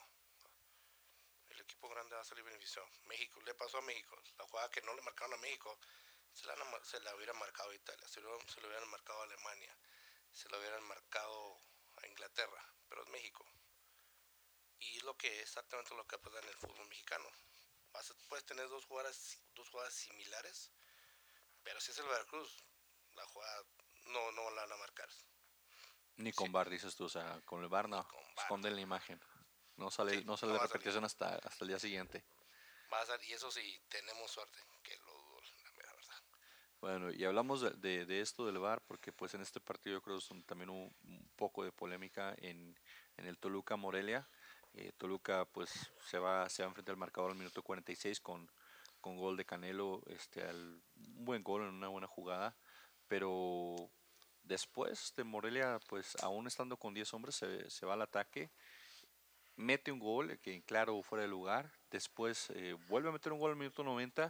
El equipo grande va a salir beneficiado. México, le pasó a México. La jugada que no le marcaron a México, se la, se la hubiera marcado a Italia, se lo, se lo hubieran marcado a Alemania, se lo hubieran marcado a Inglaterra, pero es México. Y lo que exactamente lo que pasa en el fútbol mexicano. Vas puedes tener dos jugadas, dos jugadas similares, pero si es el Veracruz, la jugada no, no la van a marcar. Ni con bar, dices tú, o sea, con el bar no, esconden la imagen. No sale, no sale la repetición hasta, hasta el día siguiente. Va a salir, y eso sí, tenemos suerte, que lo dudo, la verdad. Bueno, y hablamos de, de, esto del bar porque pues en este partido yo creo que también un, un poco de polémica en, en el Toluca Morelia. Eh, Toluca pues se va, se va enfrente al marcador al minuto 46 con, con gol de Canelo, este, al, un buen gol en una buena jugada pero después de Morelia, pues aún estando con 10 hombres, se, va al ataque, mete un gol, que claro, fuera de lugar, después eh, vuelve a meter un gol al minuto 90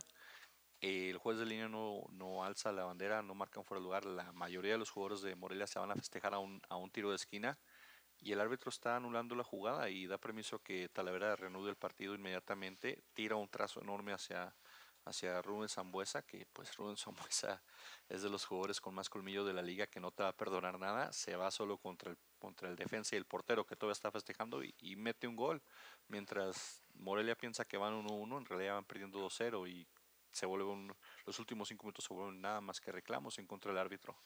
el juez de línea no, no alza la bandera, no marcan fuera de lugar. La mayoría de los jugadores de Morelia se van a festejar a un, a un tiro de esquina y el árbitro está anulando la jugada y da permiso que Talavera reanude el partido inmediatamente, tira un trazo enorme hacia, hacia Rubén Zambuesa, que pues Rubén Zambuesa es de los jugadores con más colmillo de la liga que no te va a perdonar nada, se va solo contra el, contra el defensa y el portero que todavía está festejando y, mete un gol, mientras Morelia piensa que van 1-1, en realidad van perdiendo 2-0 y se vuelve los últimos cinco minutos se vuelven nada más que reclamos en contra del árbitro.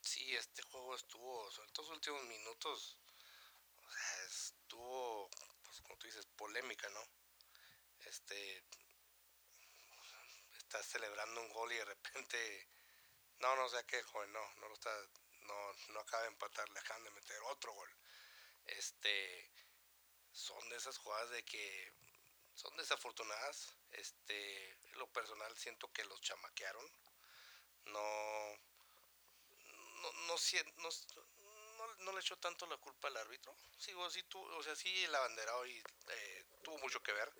Sí, este juego estuvo, sobre todo los últimos minutos, estuvo, pues como tú dices, polémica, ¿no? Este, estás celebrando un gol y de repente, no, no sé qué, joven, no, no lo está, no, no acaba de empatar, le acaban de meter otro gol. Este, son de esas jugadas de que son desafortunadas. Este, lo personal siento que los chamaquearon. No, no, no, le echó tanto la culpa al árbitro. Sigo, sí, tú, o sea, sí el abanderado y, eh, tuvo mucho que ver.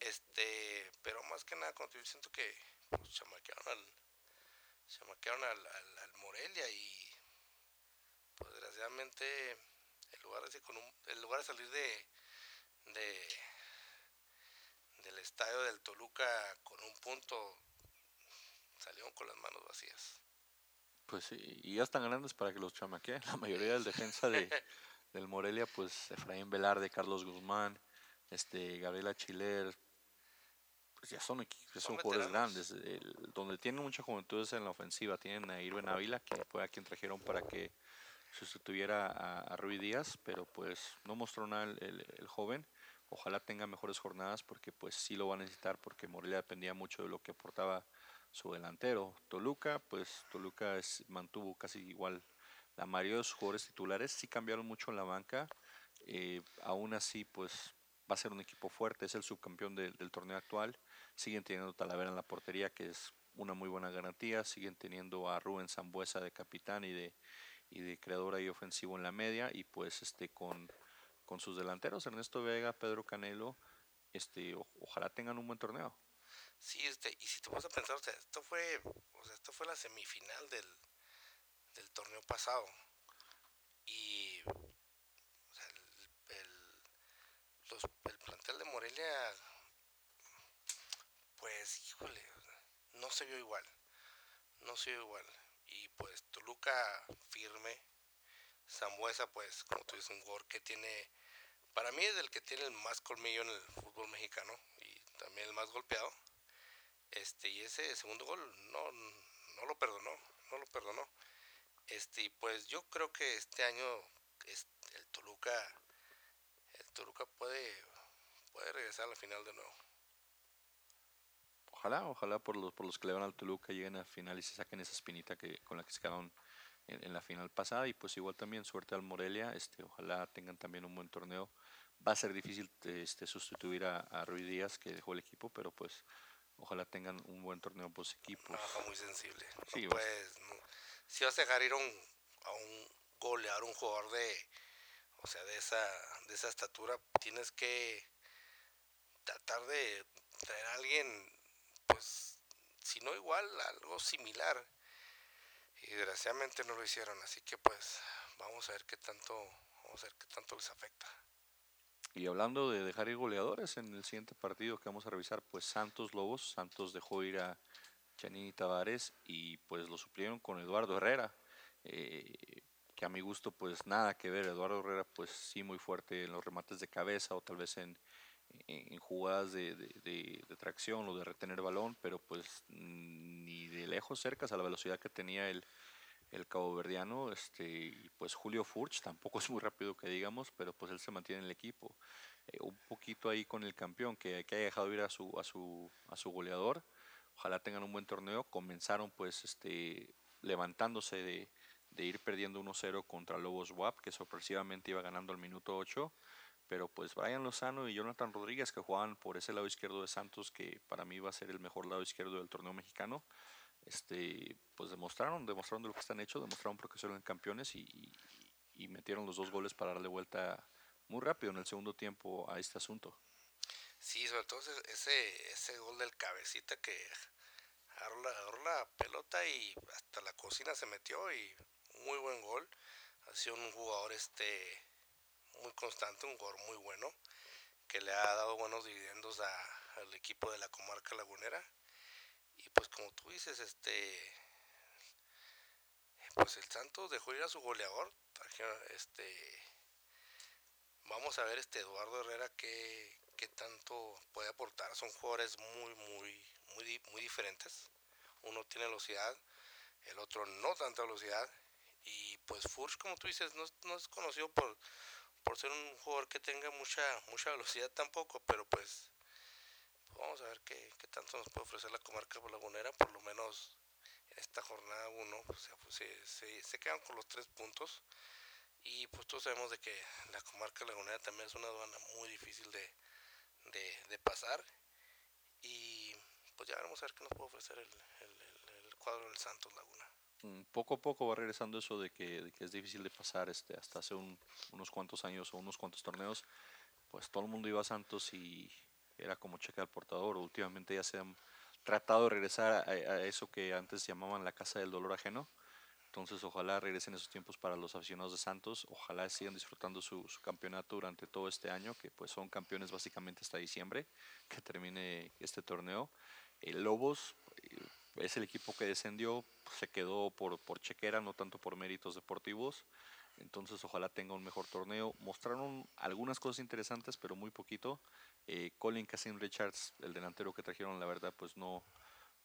Este, pero más que nada, como siento que pues, chamaquearon al, chamaquearon al, al, Morelia y pues desgraciadamente en lugar de, con un, en lugar de salir de, de del estadio del Toluca con un punto, salieron con las manos vacías. Pues sí, y ya están grandes para que los chamaqueen. La mayoría del defensa de, del Morelia, pues Efraín Velarde, Carlos Guzmán, este Gabriela Chiler, pues ya son, son, jugadores grandes. donde tienen mucha juventud es en la ofensiva. Tienen a Irben Ávila, que fue a quien trajeron para que sustituyera a, a Rui Díaz, pero pues no mostró nada el, el joven ojalá tenga mejores jornadas porque pues sí lo va a necesitar porque Morelia dependía mucho de lo que aportaba su delantero. Toluca, pues Toluca es, mantuvo casi igual la mayoría de sus jugadores titulares, sí cambiaron mucho en la banca, eh, aún así pues va a ser un equipo fuerte, es el subcampeón del torneo actual, siguen teniendo Talavera en la portería que es una muy buena garantía, siguen teniendo a Rubén Zambuesa de capitán y de, y de creador ahí ofensivo en la media y pues este con con sus delanteros, Ernesto Vega, Pedro Canelo, este, ojalá tengan un buen torneo. Sí, este, y si te vas a pensar, o sea, esto fue, o sea, esto fue la semifinal del, del torneo pasado. Y o sea, el, el, el plantel de Morelia, pues, híjole, no se vio igual. No se vio igual. Y pues Toluca firme. Zambuesa, pues, como tú dices, un jugador que tiene para mí es el que tiene el más colmillo en el fútbol mexicano y también el más golpeado. Este, y ese segundo gol no, no lo perdonó, no lo perdonó. Este, pues yo creo que este año el Toluca Toluca puede puede regresar a la final de nuevo. Ojalá, ojalá por los por los que le van al Toluca lleguen a la final y se saquen esa espinita que con la que se quedaron en, la final pasada y pues igual también suerte al Morelia, este ojalá tengan también un buen torneo va a ser difícil este, sustituir a, a Rui Díaz, que dejó el equipo, pero pues ojalá tengan un buen torneo por equipos. Una muy sensible. pues, si vas a dejar ir a un, a un goleador, un jugador de, o sea, de esa, de esa estatura, tienes que tratar de traer a alguien, pues, si no igual, algo similar. Y desgraciadamente no lo hicieron, así que pues vamos a ver qué tanto, vamos a ver qué tanto les afecta. Y hablando de dejar ir goleadores en el siguiente partido que vamos a revisar, pues Santos Lobos, Santos dejó ir a Chanini Tavares y pues lo suplieron con Eduardo Herrera, eh, que a mi gusto pues nada que ver, Eduardo Herrera pues sí muy fuerte en los remates de cabeza o tal vez en, en jugadas de, de, de, tracción o de retener balón, pero pues ni de lejos cercas a la velocidad que tenía el, el cabo verdiano, este, pues Julio Furch tampoco es muy rápido que digamos, pero pues él se mantiene en el equipo. Eh, un poquito ahí con el campeón, que, que haya dejado ir a su, a su, a su goleador. Ojalá tengan un buen torneo. Comenzaron pues este, levantándose de, de ir perdiendo 1-0 contra Lobos WAP, que sorpresivamente iba ganando al minuto 8. Pero pues Brian Lozano y Jonathan Rodríguez, que jugaban por ese lado izquierdo de Santos, que para mí va a ser el mejor lado izquierdo del torneo mexicano, este, pues demostraron, demostraron de lo que están hechos, demostraron porque son campeones y, metieron los dos goles para darle vuelta muy rápido en el segundo tiempo a este asunto. Sí, sobre todo ese, ese gol del cabecita que agarró la, la pelota y hasta la cocina se metió y muy buen gol. Ha sido un jugador este muy constante, un jugador muy bueno, que le ha dado buenos dividendos al equipo de la comarca lagunera. Y pues como tú dices, este pues el Santos dejó ir a su goleador. Este vamos a ver este Eduardo Herrera qué, qué tanto puede aportar. Son jugadores muy, muy, muy, muy diferentes. Uno tiene velocidad, el otro no tanta velocidad. Y pues Furch, como tú dices, no, no es conocido por, por ser un jugador que tenga mucha, mucha velocidad tampoco, pero pues, vamos a ver qué, qué, tanto nos puede ofrecer la comarca lagunera, por lo menos en esta jornada 1 pues, se, quedan con los tres puntos y pues todos sabemos de que la comarca lagunera también es una aduana muy difícil de, de, pasar y pues ya vamos a ver qué nos puede ofrecer el, el cuadro del Santos Laguna. Mm, poco a poco va regresando eso de que, es difícil de pasar este, hasta hace unos cuantos años o unos cuantos torneos, pues todo el mundo iba a Santos y era como cheque al portador. Últimamente ya se han tratado de regresar a, eso que antes llamaban la casa del dolor ajeno. Entonces ojalá regresen esos tiempos para los aficionados de Santos, ojalá sigan disfrutando su, campeonato durante todo este año, que pues son campeones básicamente hasta diciembre, que termine este torneo. El Lobos, es el equipo que descendió, se quedó por, por chequera, no tanto por méritos deportivos. Entonces ojalá tenga un mejor torneo. Mostraron algunas cosas interesantes, pero muy poquito. Eh, Colin Cassin Richards, el delantero que trajeron, la verdad, pues no,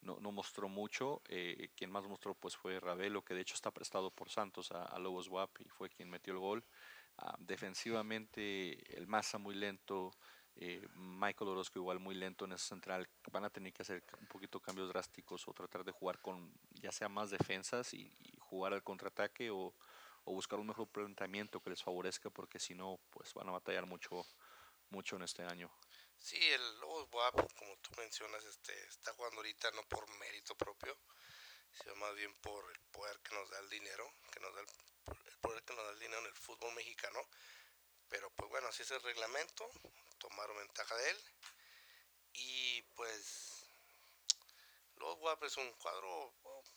no, no mostró mucho. Eh, quien más mostró pues fue Ravelo, que de hecho está prestado por Santos a, Lobos WAP y fue quien metió el gol. Ah, defensivamente, el Massa muy lento. Eh, Michael Orozco igual muy lento en esa central. Van a tener que hacer un poquito cambios drásticos o tratar de jugar con ya sea más defensas y, jugar al contraataque o, buscar un mejor planteamiento que les favorezca porque si no pues van a batallar mucho mucho en este año. Sí, el Lobos WAP, como tú mencionas, este, está jugando ahorita no por mérito propio, sino más bien por el poder que nos da el dinero, que nos da el, el poder que nos da el dinero en el fútbol mexicano. Pero pues bueno, así es el reglamento, tomaron ventaja de él. Y pues los WAP es un cuadro,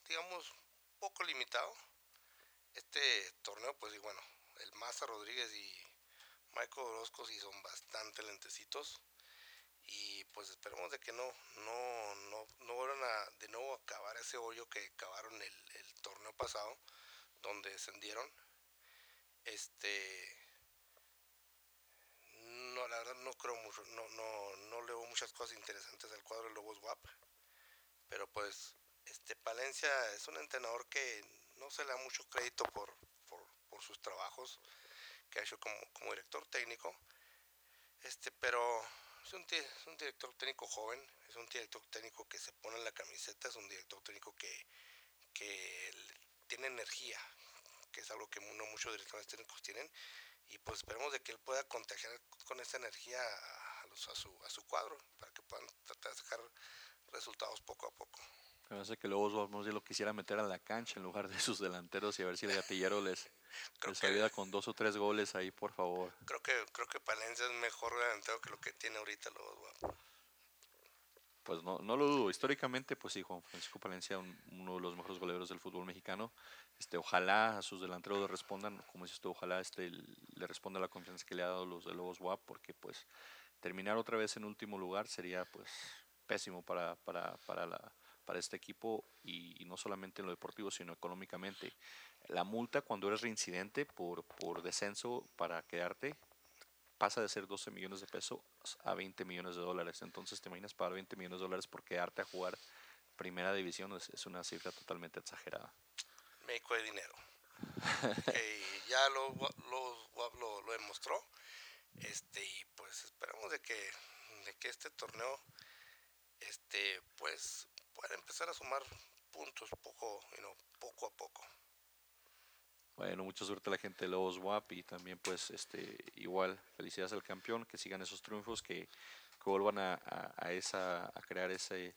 digamos, poco limitado. Este torneo, pues y bueno, el Maza Rodríguez y Michael Orozco sí son bastante lentecitos. Y pues esperemos de que no, no, no, no vuelvan a de nuevo acabar ese hoyo que acabaron el, el torneo pasado, donde descendieron. Este no, la verdad no creo mucho, no, no, no leo muchas cosas interesantes del cuadro de Lobos WAP, pero pues este Palencia es un entrenador que no se le da mucho crédito por, por, por sus trabajos que ha hecho como, como director técnico, este, pero es un, es un, director técnico joven, es un director técnico que se pone en la camiseta, es un director técnico que, que tiene energía, que es algo que no muchos directores técnicos tienen, y pues esperemos de que él pueda contagiar con esa energía a, los, a, su, a su cuadro para que puedan tratar de sacar resultados poco a poco. Me parece que luego vamos lo quisiera meter a la cancha en lugar de sus delanteros y a ver si el gatillero les, les ayuda con dos o tres goles ahí, por favor. Creo que creo que Palencia es mejor delantero que lo que tiene ahorita Lobos Pues no, no lo dudo. Históricamente, pues sí, Juan Francisco Palencia, uno de los mejores goleadores del fútbol mexicano. Este, ojalá a sus delanteros respondan, como dices tú, ojalá este, le responda la confianza que le ha dado los de Lobos WAP, porque pues terminar otra vez en último lugar sería pues pésimo para, para, para, la, para este equipo y, no solamente en lo deportivo, sino económicamente. La multa cuando eres reincidente por, por descenso para quedarte pasa de ser 12 millones de pesos a 20 millones de dólares. Entonces te imaginas pagar 20 millones de dólares por quedarte a jugar primera división, es, es una cifra totalmente exagerada. México de dinero. ya lo, lo, lo, lo, demostró. Este, y pues esperamos de que, de que este torneo este, pues, pueda empezar a sumar puntos poco, poco a poco. Bueno, mucha suerte a la gente de Lobos WAP y también pues este igual felicidades al campeón, que sigan esos triunfos, que, que vuelvan a, a, esa, a crear ese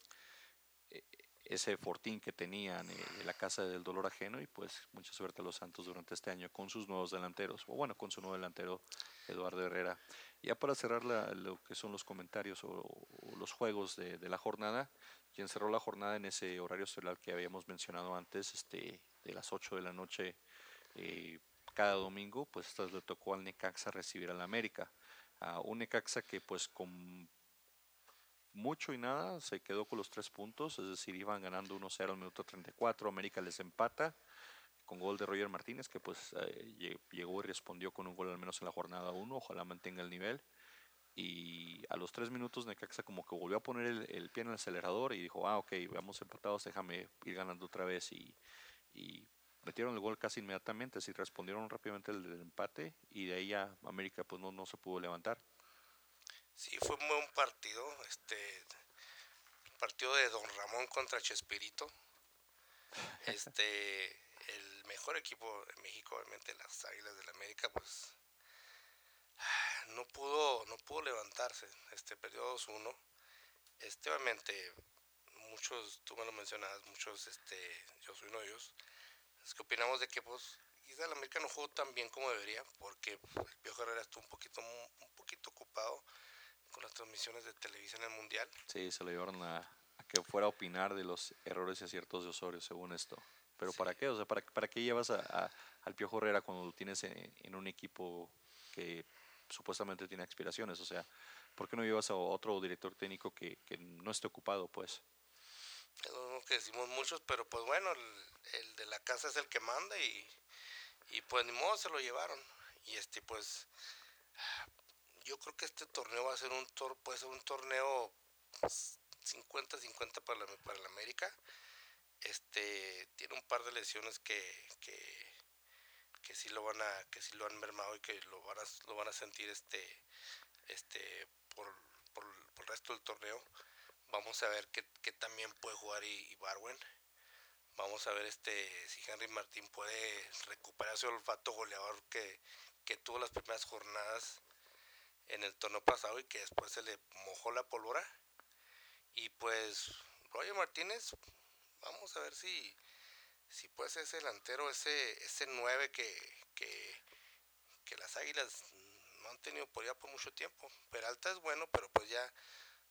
ese fortín que tenían eh, de la casa del dolor ajeno y pues mucha suerte a los Santos durante este año con sus nuevos delanteros, o bueno, con su nuevo delantero Eduardo Herrera. Ya para cerrar lo que son los comentarios o, los juegos de, la jornada, quien cerró la jornada en ese horario estelar que habíamos mencionado antes, este, de las 8 de la noche eh, cada domingo, pues esta le tocó al Necaxa recibir al América. A un Necaxa que pues con mucho y nada se quedó con los tres puntos, es decir, iban ganando 1-0 al minuto 34, América les empata con gol de Roger Martínez, que pues eh, llegó y respondió con un gol al menos en la jornada 1, ojalá mantenga el nivel. Y a los tres minutos Necaxa como que volvió a poner el, pie en el acelerador y dijo, ah, ok, vamos empatados, déjame ir ganando otra vez. Y, y metieron el gol casi inmediatamente, así respondieron rápidamente el, el, empate y de ahí ya América pues no, no se pudo levantar. Sí, fue un buen partido, este partido de Don Ramón contra Chespirito. Este, el mejor equipo de México, obviamente las Águilas del la América, pues no pudo, no pudo levantarse. Este perdió 2-1. Este, obviamente, muchos, tú me lo mencionabas, muchos, este, yo soy uno de ellos, es que opinamos de que pues quizá el América no jugó tan bien como debería, porque el Piojo Herrera estuvo un poquito, un poquito ocupado con las transmisiones de televisión en el Mundial. Sí, se lo llevaron a, que fuera a opinar de los errores y aciertos de Osorio, según esto. Pero ¿para qué? O sea, ¿para, para qué llevas a, al Piojo Herrera cuando lo tienes en, un equipo que supuestamente tiene aspiraciones? O sea, ¿por qué no llevas a otro director técnico que, que no esté ocupado, pues? Es lo que decimos muchos, pero pues bueno, el, de la casa es el que manda y, y pues ni modo se lo llevaron. Y este pues yo creo que este torneo va a ser un tor puede ser un torneo 50-50 para la, para la América. Este tiene un par de lesiones que, que, que sí lo van a que sí lo han mermado y que lo van a, lo van a sentir este este por, por, el resto del torneo. Vamos a ver qué, también puede jugar y, Barwen. Vamos a ver este si Henry Martín puede recuperar su olfato goleador que, que tuvo las primeras jornadas en el torneo pasado y que después se le mojó la pólvora. Y pues Roger Martínez, vamos a ver si, si puede ser ese delantero, ese, ese 9 que, que, que las águilas no han tenido por ya por mucho tiempo. Peralta es bueno, pero pues ya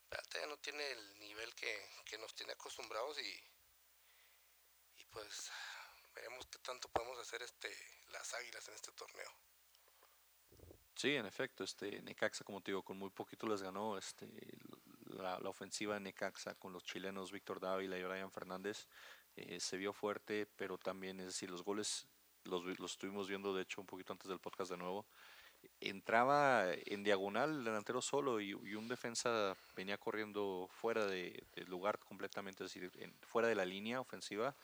Peralta ya no tiene el nivel que, que nos tiene acostumbrados y, y pues veremos qué tanto podemos hacer este las águilas en este torneo. Sí, en efecto, este Necaxa, como te digo, con muy poquito les ganó este, la, ofensiva de Necaxa con los chilenos Víctor Dávila y Brian Fernández. Eh, se vio fuerte, pero también, es decir, los goles los, los estuvimos viendo, de hecho, un poquito antes del podcast de nuevo. Entraba en diagonal el delantero solo y, un defensa venía corriendo fuera de, lugar completamente, es decir, fuera de la línea ofensiva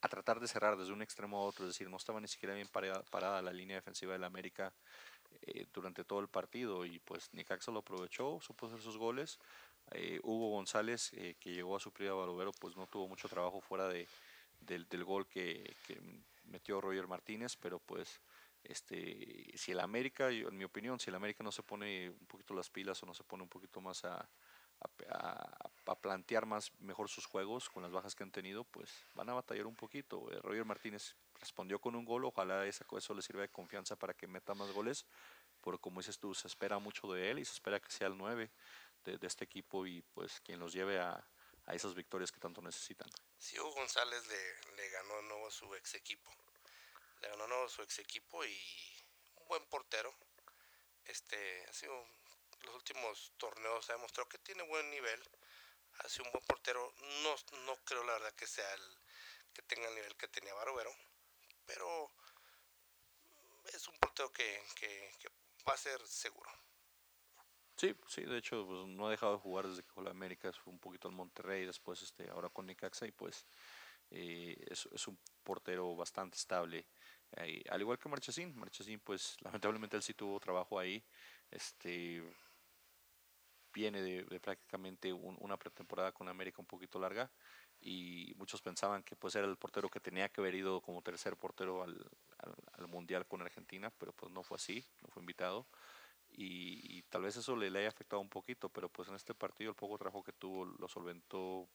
a tratar de cerrar desde un extremo a otro, es decir, no estaba ni siquiera bien parada, parada la línea defensiva del América eh, durante todo el partido y pues Necaxa lo aprovechó, supo hacer sus goles. Eh, Hugo González, eh, que llegó a suplir a Barovero, pues no tuvo mucho trabajo fuera de, del, del gol que, que, metió Roger Martínez, pero pues este, si el América, en mi opinión, si el América no se pone un poquito las pilas o no se pone un poquito más a, a, plantear más mejor sus juegos con las bajas que han tenido, pues van a batallar un poquito. Roger Martínez respondió con un gol, ojalá esa, eso le sirva de confianza para que meta más goles, porque como dices tú, se espera mucho de él y se espera que sea el 9 de, este equipo y pues quien los lleve a, a, esas victorias que tanto necesitan. Sí, Hugo González le, ganó nuevo a su ex equipo, le ganó a su ex equipo y un buen portero. Este, ha sido los últimos torneos ha demostrado que tiene buen nivel, ha sido un buen portero. No, no creo la verdad que sea el que tenga el nivel que tenía Barovero, pero es un portero que, que, va a ser seguro. Sí, sí, de hecho pues, no ha dejado de jugar desde que jugó la América, fue un poquito al Monterrey, después este, ahora con Necaxa y pues eh, es, es, un portero bastante estable. Al igual que Marchesín, Marchesín pues lamentablemente él sí tuvo trabajo ahí, este viene de, prácticamente una pretemporada con América un poquito larga y muchos pensaban que pues era el portero que tenía que haber ido como tercer portero al, al, Mundial con Argentina, pero pues no fue así, no fue invitado. Y, tal vez eso le, le, haya afectado un poquito, pero pues en este partido el poco trabajo que tuvo lo solventó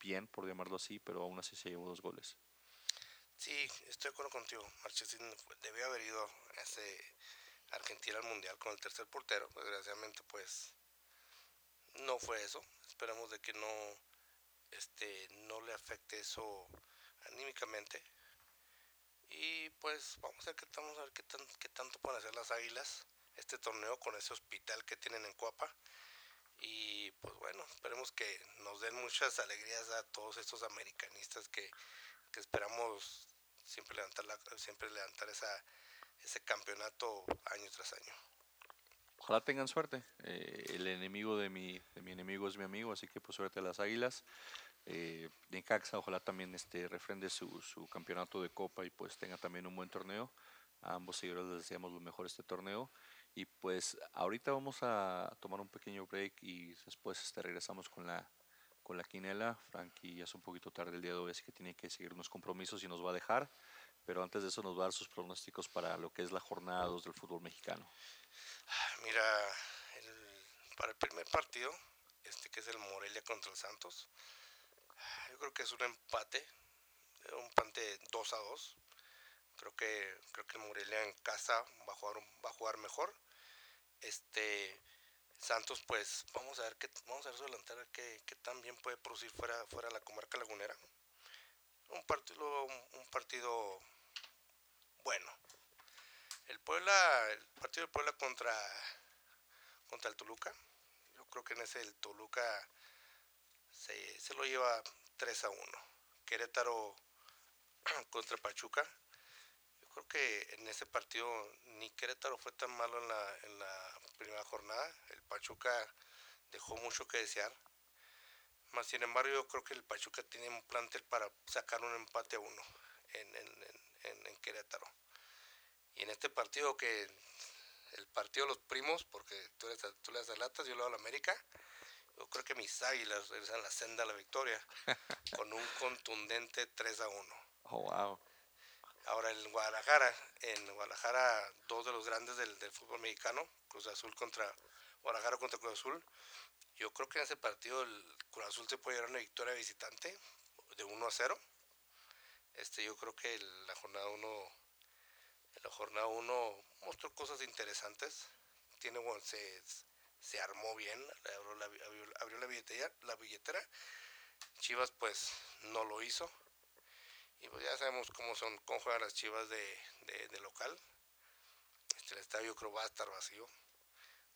bien, por llamarlo así, pero aún así se llevó dos goles. Sí, estoy de acuerdo contigo. Marchesín debió haber ido a ese Argentina al Mundial con el tercer portero. Desgraciadamente, pues, no fue eso. Esperamos de que no, este, no le afecte eso anímicamente. Y pues vamos a ver qué, vamos a ver qué, tan, qué tanto pueden hacer las águilas este torneo con ese hospital que tienen en Cuapa. Y pues bueno, esperemos que nos den muchas alegrías a todos estos americanistas que, que esperamos siempre levantar, la, siempre levantar esa, ese campeonato año tras año. Ojalá tengan suerte. Eh, el enemigo de mi, de mi enemigo es mi amigo, así que pues suerte a las águilas. Eh, Caxa ojalá también este, refrende su, su, campeonato de copa y pues tenga también un buen torneo. A ambos seguidores les deseamos lo mejor este torneo. Y pues ahorita vamos a tomar un pequeño break y después este, regresamos con la, con la quinela. Frankie ya es un poquito tarde el día de hoy, así que tiene que seguir unos compromisos y nos va a dejar. Pero antes de eso nos va a dar sus pronósticos para lo que es la jornada 2 del fútbol mexicano. Mira, el, para el primer partido, este que es el Morelia contra el Santos, yo creo que es un empate, un empate 2 a 2. Creo que, creo que el Morelia en casa va a jugar, va a jugar mejor este Santos, pues vamos a ver qué, vamos a ver su delantera qué, qué tan bien puede producir fuera, fuera de la comarca lagunera. Un partido, un, partido bueno. El Puebla, el partido del Puebla contra, contra el Toluca, yo creo que en ese el Toluca se, se lo lleva 3 a 1. Querétaro contra Pachuca, creo que en ese partido ni Querétaro fue tan malo en la, en la primera jornada. El Pachuca dejó mucho que desear. Más sin embargo, yo creo que el Pachuca tiene un plantel para sacar un empate a uno en, en, en, Querétaro. Y en este partido que el partido de los primos, porque tú, eres, tú le das a Latas, yo le doy a la América, yo creo que mis águilas regresan la senda a la victoria con un contundente 3 a 1. Oh, wow. Ahora en Guadalajara, en Guadalajara, dos de los grandes del, fútbol mexicano, Cruz Azul contra Guadalajara contra Cruz Azul. Yo creo que en ese partido el Cruz Azul se puede llevar una victoria visitante de 1 a 0. Este, yo creo que la jornada 1 la jornada 1 mostró cosas interesantes. Tiene se, se armó bien, abrió la, abrió la billetera, la billetera. Chivas pues no lo hizo y pues ya sabemos cómo son, cómo juegan las chivas de, de, local. Este, el estadio creo va a estar vacío,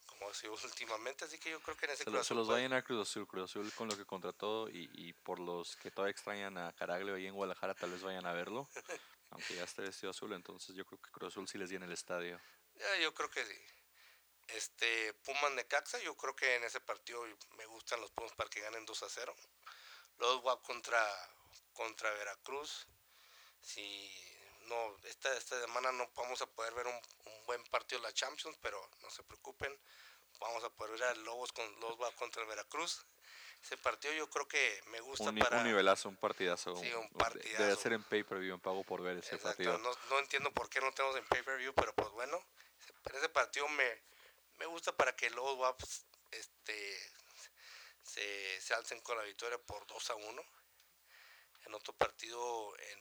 como ha sido últimamente, así que yo creo que en ese Se, se los va a llenar Cruz Azul, Cruz Azul con lo que contrató y, y por los que todavía extrañan a Caraglio ahí en Guadalajara tal vez vayan a verlo, aunque ya esté vestido azul, entonces yo creo que Cruz Azul sí les llena el estadio. Ya, yo creo que sí. Este, Pumas de Caxa, yo creo que en ese partido me gustan los Pumas para que ganen 2 a 0. Los va contra contra Veracruz. Si no, esta, esta semana no vamos a poder ver un, buen partido de la Champions, pero no se preocupen, vamos a poder ver a Lobos con Lobos contra Veracruz. Ese partido yo creo que me gusta un, para... Un nivelazo, un partidazo. Sí, un partidazo. Debe ser en pay-per-view, en pago por ver ese partido. No, no, entiendo por qué no tenemos en pay-per-view, pero pues bueno, ese partido me, me gusta para que Lobos este, se, se alcen con la victoria por 2 a 1 en otro partido en,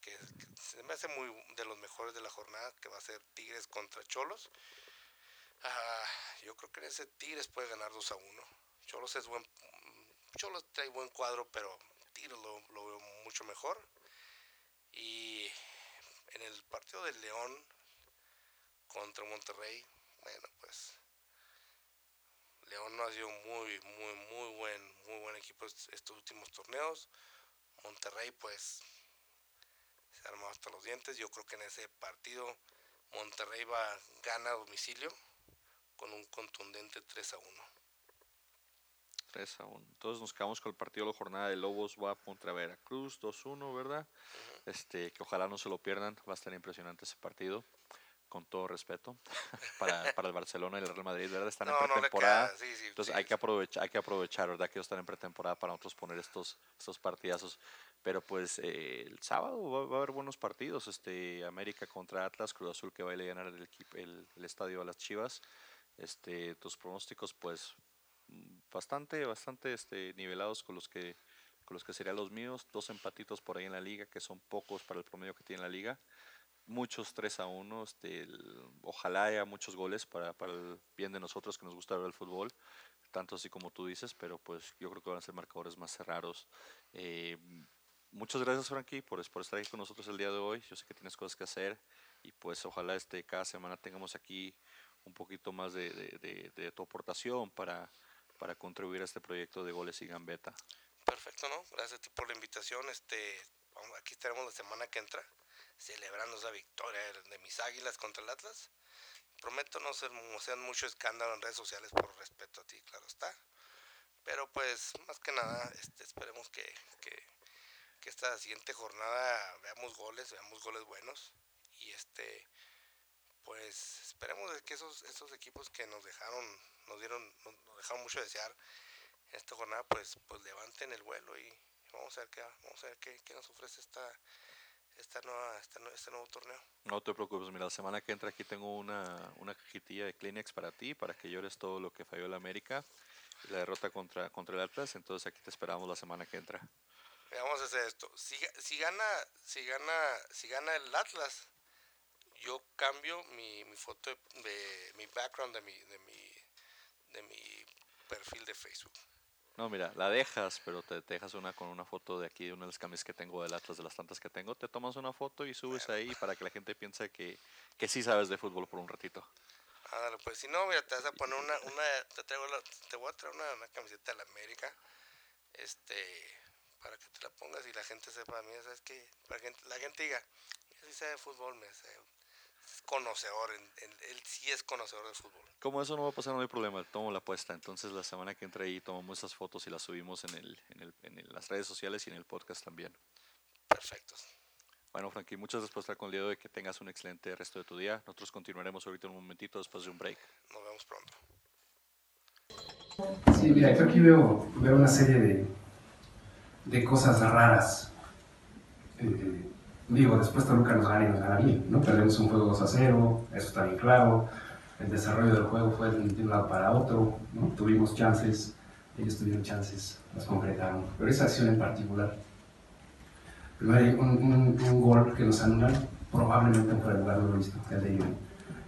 que, se me hace muy de los mejores de la jornada, que va a ser Tigres contra Cholos. Ah, yo creo que en ese Tigres puede ganar 2 a 1. Cholos es buen Cholos trae buen cuadro, pero Tigres lo, lo veo mucho mejor. Y en el partido del León contra Monterrey, bueno, pues León no ha sido muy, muy, muy buen, muy buen equipo estos últimos torneos. Monterrey pues se armó hasta los dientes. Yo creo que en ese partido Monterrey va gana a domicilio con un contundente 3 a 1. 3 a 1. Entonces nos quedamos con el partido de la jornada de Lobos va contra Veracruz 2-1, ¿verdad? Este que ojalá no se lo pierdan, va a estar impresionante ese partido con todo respeto, para, para el Barcelona y el Real Madrid, ¿verdad? Están en pretemporada. entonces hay que aprovechar, hay que aprovechar, ¿verdad? Que ellos están en pretemporada para nosotros poner estos, estos partidazos. Pero pues eh, el sábado va, a haber buenos partidos. Este, América contra Atlas, Cruz Azul que va a ir a ganar el, el, el estadio a las Chivas. Este, tus pronósticos, pues, bastante, bastante este, nivelados con los que con los que serían los míos, dos empatitos por ahí en la liga, que son pocos para el promedio que tiene la liga, muchos 3 a 1, este, ojalá haya muchos goles para, para, el bien de nosotros que nos gusta ver el fútbol, tanto así como tú dices, pero pues yo creo que van a ser marcadores más cerrados. Eh, muchas gracias Frankie por, por estar aquí con nosotros el día de hoy, yo sé que tienes cosas que hacer y pues ojalá este, cada semana tengamos aquí un poquito más de, de, de, tu aportación para, para contribuir a este proyecto de goles y gambeta. Perfecto, ¿no? Gracias a ti por la invitación. Este, aquí estaremos la semana que entra celebrando esa victoria de mis águilas contra el Atlas. Prometo no ser, no mucho escándalo en redes sociales por respeto a ti, claro está. Pero pues más que nada este, esperemos que, que, esta siguiente jornada veamos goles, veamos goles buenos. Y este pues esperemos que esos, esos equipos que nos dejaron, nos dieron, nos dejaron mucho desear en esta jornada, pues, pues levanten el vuelo y vamos a ver qué, vamos a ver qué nos ofrece esta, esta nueva, esta, este nuevo torneo. No te preocupes, mira, la semana que entra aquí tengo una, una de Kleenex para ti, para que llores todo lo que falló el América, la derrota contra, contra el Atlas, entonces aquí te esperamos la semana que entra. Vamos a hacer esto. Si, si gana, si gana, si gana el Atlas, yo cambio mi, mi foto de, mi background de mi, de mi, de mi perfil de Facebook. No, mira, la dejas, pero te, dejas una con una foto de aquí, de una de las camisas que tengo del Atlas, de las tantas que tengo. Te tomas una foto y subes ahí para que la gente piense que, que sí sabes de fútbol por un ratito. Ah, pues si no, mira, te vas a poner una, una te, traigo te voy a traer una, una, camiseta de la América, este, para que te la pongas y la gente sepa, mira, ¿sabes qué? Para que la gente diga, si sabe de fútbol, me sabe conocedor, él sí es conocedor del fútbol. Como eso no va a pasar, no hay problema, tomo la apuesta. Entonces la semana que entra ahí tomamos esas fotos y las subimos en, el, en, el, en las redes sociales y en el podcast también. Perfecto. Bueno, Frankie, muchas gracias por estar con el día de hoy. Que tengas un excelente resto de tu día. Nosotros continuaremos ahorita en un momentito después de un break. Nos vemos pronto. Sí, mira, yo aquí veo, veo una serie de, de cosas raras. Eh, Digo, después Toluca nos gana y nos gana bien, ¿no? Perdemos un juego 2 a 0, eso está bien claro. El desarrollo del juego fue de un lado para otro, ¿no? Tuvimos chances, ellos tuvieron chances, las concretaron. Pero esa acción en particular, primero un, un, gol que nos anulan, probablemente por el lugar, no lo visto, el de Iván.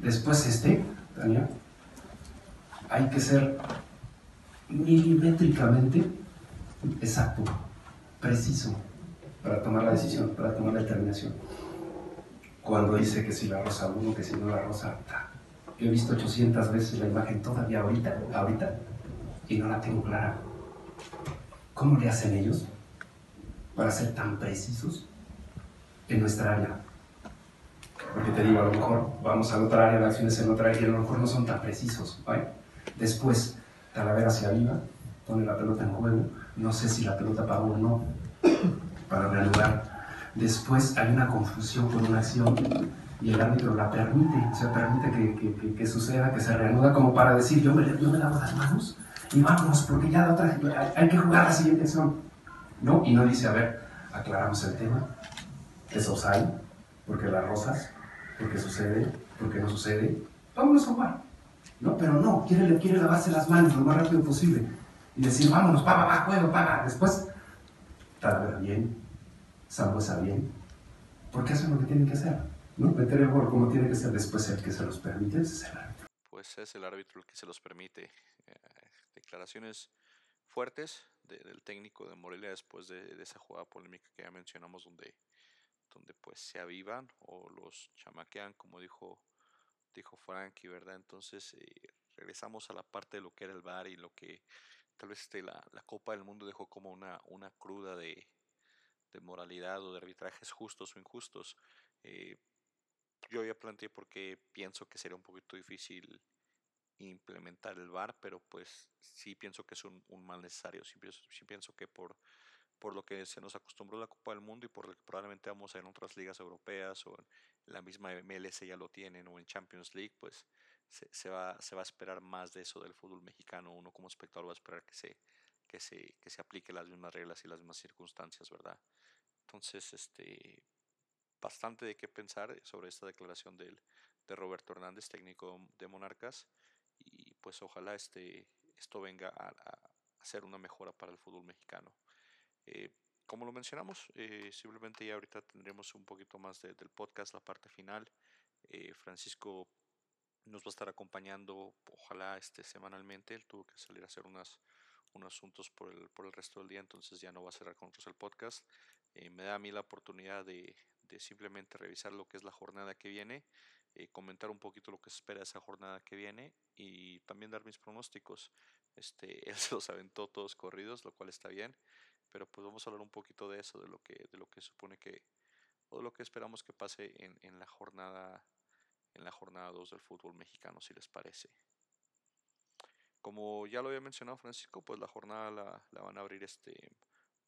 Después este, Tania, hay que ser milimétricamente exacto, preciso para tomar la decisión, para tomar la determinación. Cuando dice que si la rosa uno, que si no la rosa, yo he visto 800 veces la imagen todavía ahorita, y no la tengo clara. ¿Cómo le hacen ellos para ser tan precisos en nuestra área? Porque te digo, a lo mejor vamos a otra área de acciones en otra área y a lo mejor no son tan precisos. ¿vale? Después, Talavera hacia arriba, pone la pelota en juego, no sé si la pelota pagó o no, para reanudar. Después hay una confusión con una acción y el árbitro la permite, o sea, permite que, que, suceda, que se reanuda como para decir, yo me, yo me lavo las manos y vamos, porque ya otra, hay, hay, que jugar la siguiente acción. ¿No? Y no dice, a ver, aclaramos el tema, es hay porque las rosas, porque sucede, porque no sucede, vámonos a jugar. ¿No? Pero no, quiere, quiere lavarse las manos lo más rápido posible y decir, vámonos, pa, va, juego, paga. Después Talavera bien, Zambuesa bien, porque hacen lo que tienen que hacer, ¿no? Meter el gol como tiene que ser después el que se los permite es el árbitro. Pues es el árbitro el que se los permite. Eh, declaraciones fuertes del técnico de Morelia después de, esa jugada polémica que ya mencionamos donde, donde pues se avivan o los chamaquean como dijo dijo Frankie, ¿verdad? Entonces eh, regresamos a la parte de lo que era el bar y lo que tal vez este, la, la, Copa del Mundo dejó como una, una cruda de, de moralidad o de arbitrajes justos o injustos. Eh, yo ya planteé porque pienso que sería un poquito difícil implementar el VAR, pero pues sí pienso que es un, un mal necesario. Sí pienso, sí pienso que por, por lo que se nos acostumbró la Copa del Mundo y por lo que probablemente vamos a ver en otras ligas europeas o en la misma MLS ya lo tienen o en Champions League, pues se, va, se va a esperar más de eso del fútbol mexicano. Uno como espectador va a esperar que se, que se, que se aplique las mismas reglas y las mismas circunstancias, ¿verdad? Entonces, este, bastante de qué pensar sobre esta declaración del, de Roberto Hernández, técnico de Monarcas, y pues ojalá este, esto venga a, a, ser una mejora para el fútbol mexicano. Eh, como lo mencionamos, eh, simplemente ya ahorita tendremos un poquito más del podcast, la parte final. Francisco nos va a estar acompañando, ojalá este, semanalmente. Él tuvo que salir a hacer unas, unos asuntos por el, por el resto del día, entonces ya no va a cerrar con nosotros el podcast. me da a mí la oportunidad de, de, simplemente revisar lo que es la jornada que viene, comentar un poquito lo que se espera de esa jornada que viene y también dar mis pronósticos. Este, él se los aventó todos corridos, lo cual está bien, pero pues vamos a hablar un poquito de eso, de lo que, de lo que supone que, o lo que esperamos que pase en, en la jornada en la jornada 2 del fútbol mexicano, si les parece. Como ya lo había mencionado Francisco, pues la jornada la, la van a abrir este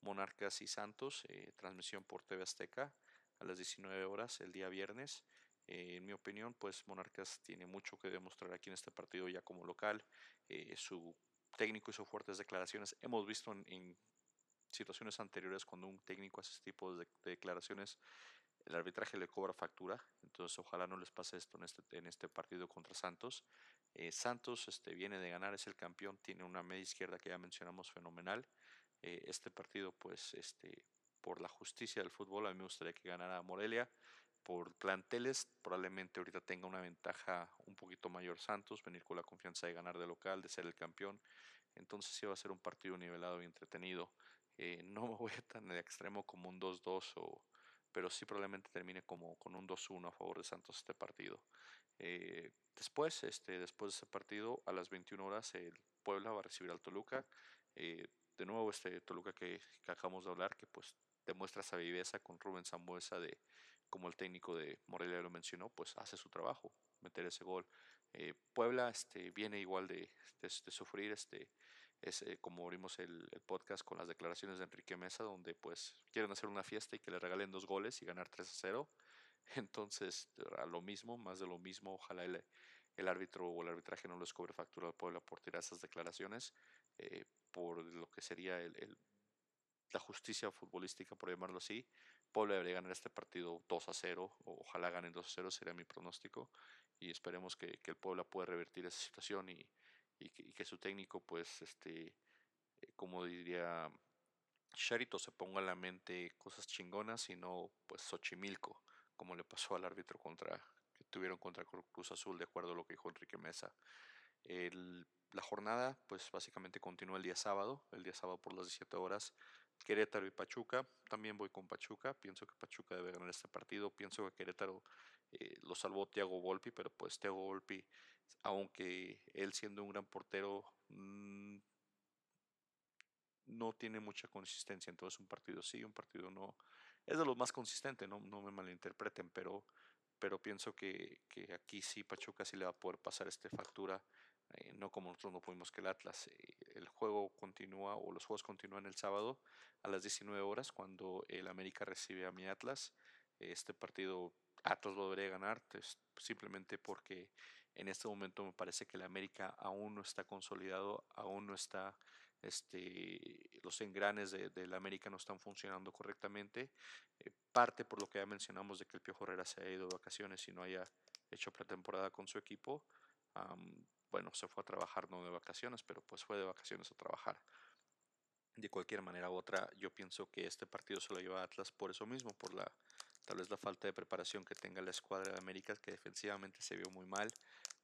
Monarcas y Santos, eh, transmisión por TV Azteca a las 19 horas el día viernes. Eh, en mi opinión, pues Monarcas tiene mucho que demostrar aquí en este partido ya como local. Eh, su técnico hizo fuertes declaraciones. Hemos visto en, situaciones anteriores cuando un técnico hace este tipo de, declaraciones, el arbitraje le cobra factura. Entonces, ojalá no les pase esto en este, en este partido contra Santos. Eh, Santos este, viene de ganar, es el campeón, tiene una media izquierda que ya mencionamos fenomenal. este partido, pues, este, por la justicia del fútbol, a mí me gustaría que ganara Morelia por planteles, probablemente ahorita tenga una ventaja un poquito mayor Santos, venir con la confianza de ganar de local, de ser el campeón. Entonces sí va a ser un partido nivelado y entretenido. Eh, no me voy a tan de extremo como un 2-2, o, pero sí probablemente termine como con un 2-1 a favor de Santos este partido. Eh, después, este, después de ese partido, a las 21 horas, el Puebla va a recibir al Toluca. Eh, de nuevo, este Toluca que, que acabamos de hablar, que pues demuestra esa viveza con Rubén Zambuesa de como el técnico de Morelia lo mencionó, pues hace su trabajo, meter ese gol. Eh, Puebla este, viene igual de, de, sufrir, este, es, eh, como abrimos el, podcast con las declaraciones de Enrique Mesa, donde pues quieren hacer una fiesta y que le regalen dos goles y ganar 3 a 0. Entonces, a lo mismo, más de lo mismo, ojalá el, el árbitro o el arbitraje no les cobre factura al Puebla por tirar esas declaraciones, eh, por lo que sería el la justicia futbolística, por llamarlo así. Puebla debería ganar este partido 2 a 0, o ojalá ganen 2 a 0, sería mi pronóstico. Y esperemos que, que el Puebla pueda revertir esa situación y, y, que, su técnico, pues, este, eh, como diría Sherito, se ponga en la mente cosas chingonas y no, pues, Xochimilco, como le pasó al árbitro contra que tuvieron contra Cruz Azul, de acuerdo a lo que dijo Enrique Mesa. El, la jornada, pues básicamente continúa el día sábado, el día sábado por las 17 horas, Querétaro y Pachuca. También voy con Pachuca. Pienso que Pachuca debe ganar este partido. Pienso que Querétaro eh, lo salvó Thiago Volpi, pero pues Thiago Volpi, aunque él siendo un gran portero, mm, no tiene mucha consistencia. Entonces un partido sí, un partido no. Es de los más consistentes, no, me malinterpreten, pero, pero pienso que, que aquí sí Pachuca sí le va a poder pasar esta factura eh, no como nosotros no pudimos que el Atlas. Eh, el juego continúa o los juegos continúan el sábado a las 19 horas cuando el América recibe a mi Atlas. Este partido Atlas lo debería ganar simplemente porque en este momento me parece que el América aún no está consolidado, aún no está, este, los engranes de, la América no están funcionando correctamente. Eh, parte por lo que ya mencionamos de que el Piojo Herrera se ha ido de vacaciones y no haya hecho pretemporada con su equipo bueno, se fue a trabajar, no de vacaciones, pero pues fue de vacaciones a trabajar. De cualquier manera u otra, yo pienso que este partido se lo lleva a Atlas por eso mismo, por la tal vez la falta de preparación que tenga la escuadra de América, que defensivamente se vio muy mal.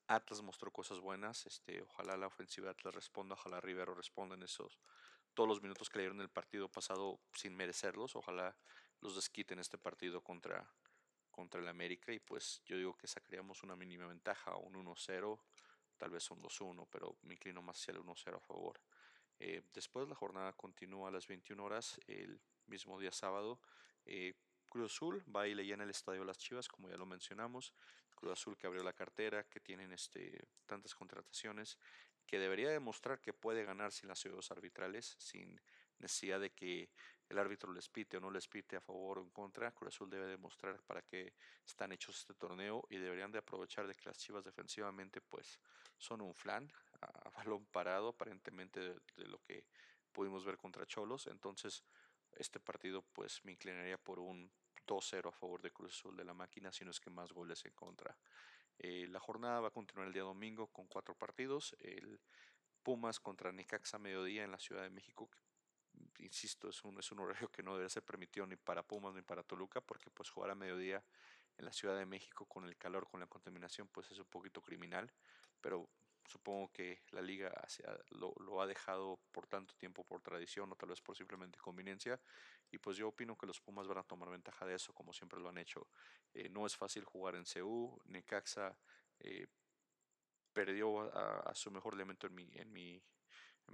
Atlas mostró cosas buenas, este, ojalá la ofensiva de Atlas responda, ojalá Rivero responda en esos todos los minutos que le dieron el partido pasado sin merecerlos, ojalá los desquiten este partido contra, contra el América y pues yo digo que sacaríamos una mínima ventaja, un 1-0 tal vez un 2-1, pero me inclino más hacia el 1-0 a favor. Eh, después la jornada continúa a las 21 horas, el mismo día sábado. Eh, Cruz Azul va y le llena el estadio Las Chivas, como ya lo mencionamos. Cruz Azul que abrió la cartera, que tienen este, tantas contrataciones, que debería demostrar que puede ganar sin las ciudades arbitrales, sin necesidad de que el árbitro les pite o no les pite a favor o en contra. Cruz Azul debe demostrar para qué están hechos este torneo y deberían de aprovechar de que las Chivas defensivamente pues son un flan a, balón parado aparentemente de, lo que pudimos ver contra Cholos. Entonces este partido pues me inclinaría por un 2-0 a favor de Cruz Azul de la máquina, si no es que más goles en contra. Eh, la jornada va a continuar el día domingo con cuatro partidos. El Pumas contra Necaxa mediodía en la Ciudad de México, insisto, es un, es un horario que no debe ser permitido ni para Pumas ni para Toluca, porque pues jugar a mediodía en la Ciudad de México con el calor, con la contaminación, pues es un poquito criminal, pero supongo que la liga lo, lo, ha dejado por tanto tiempo por tradición o tal vez por simplemente conveniencia y pues yo opino que los Pumas van a tomar ventaja de eso como siempre lo han hecho. Eh, no es fácil jugar en CU, Necaxa eh, perdió a, su mejor elemento en mi, en mi,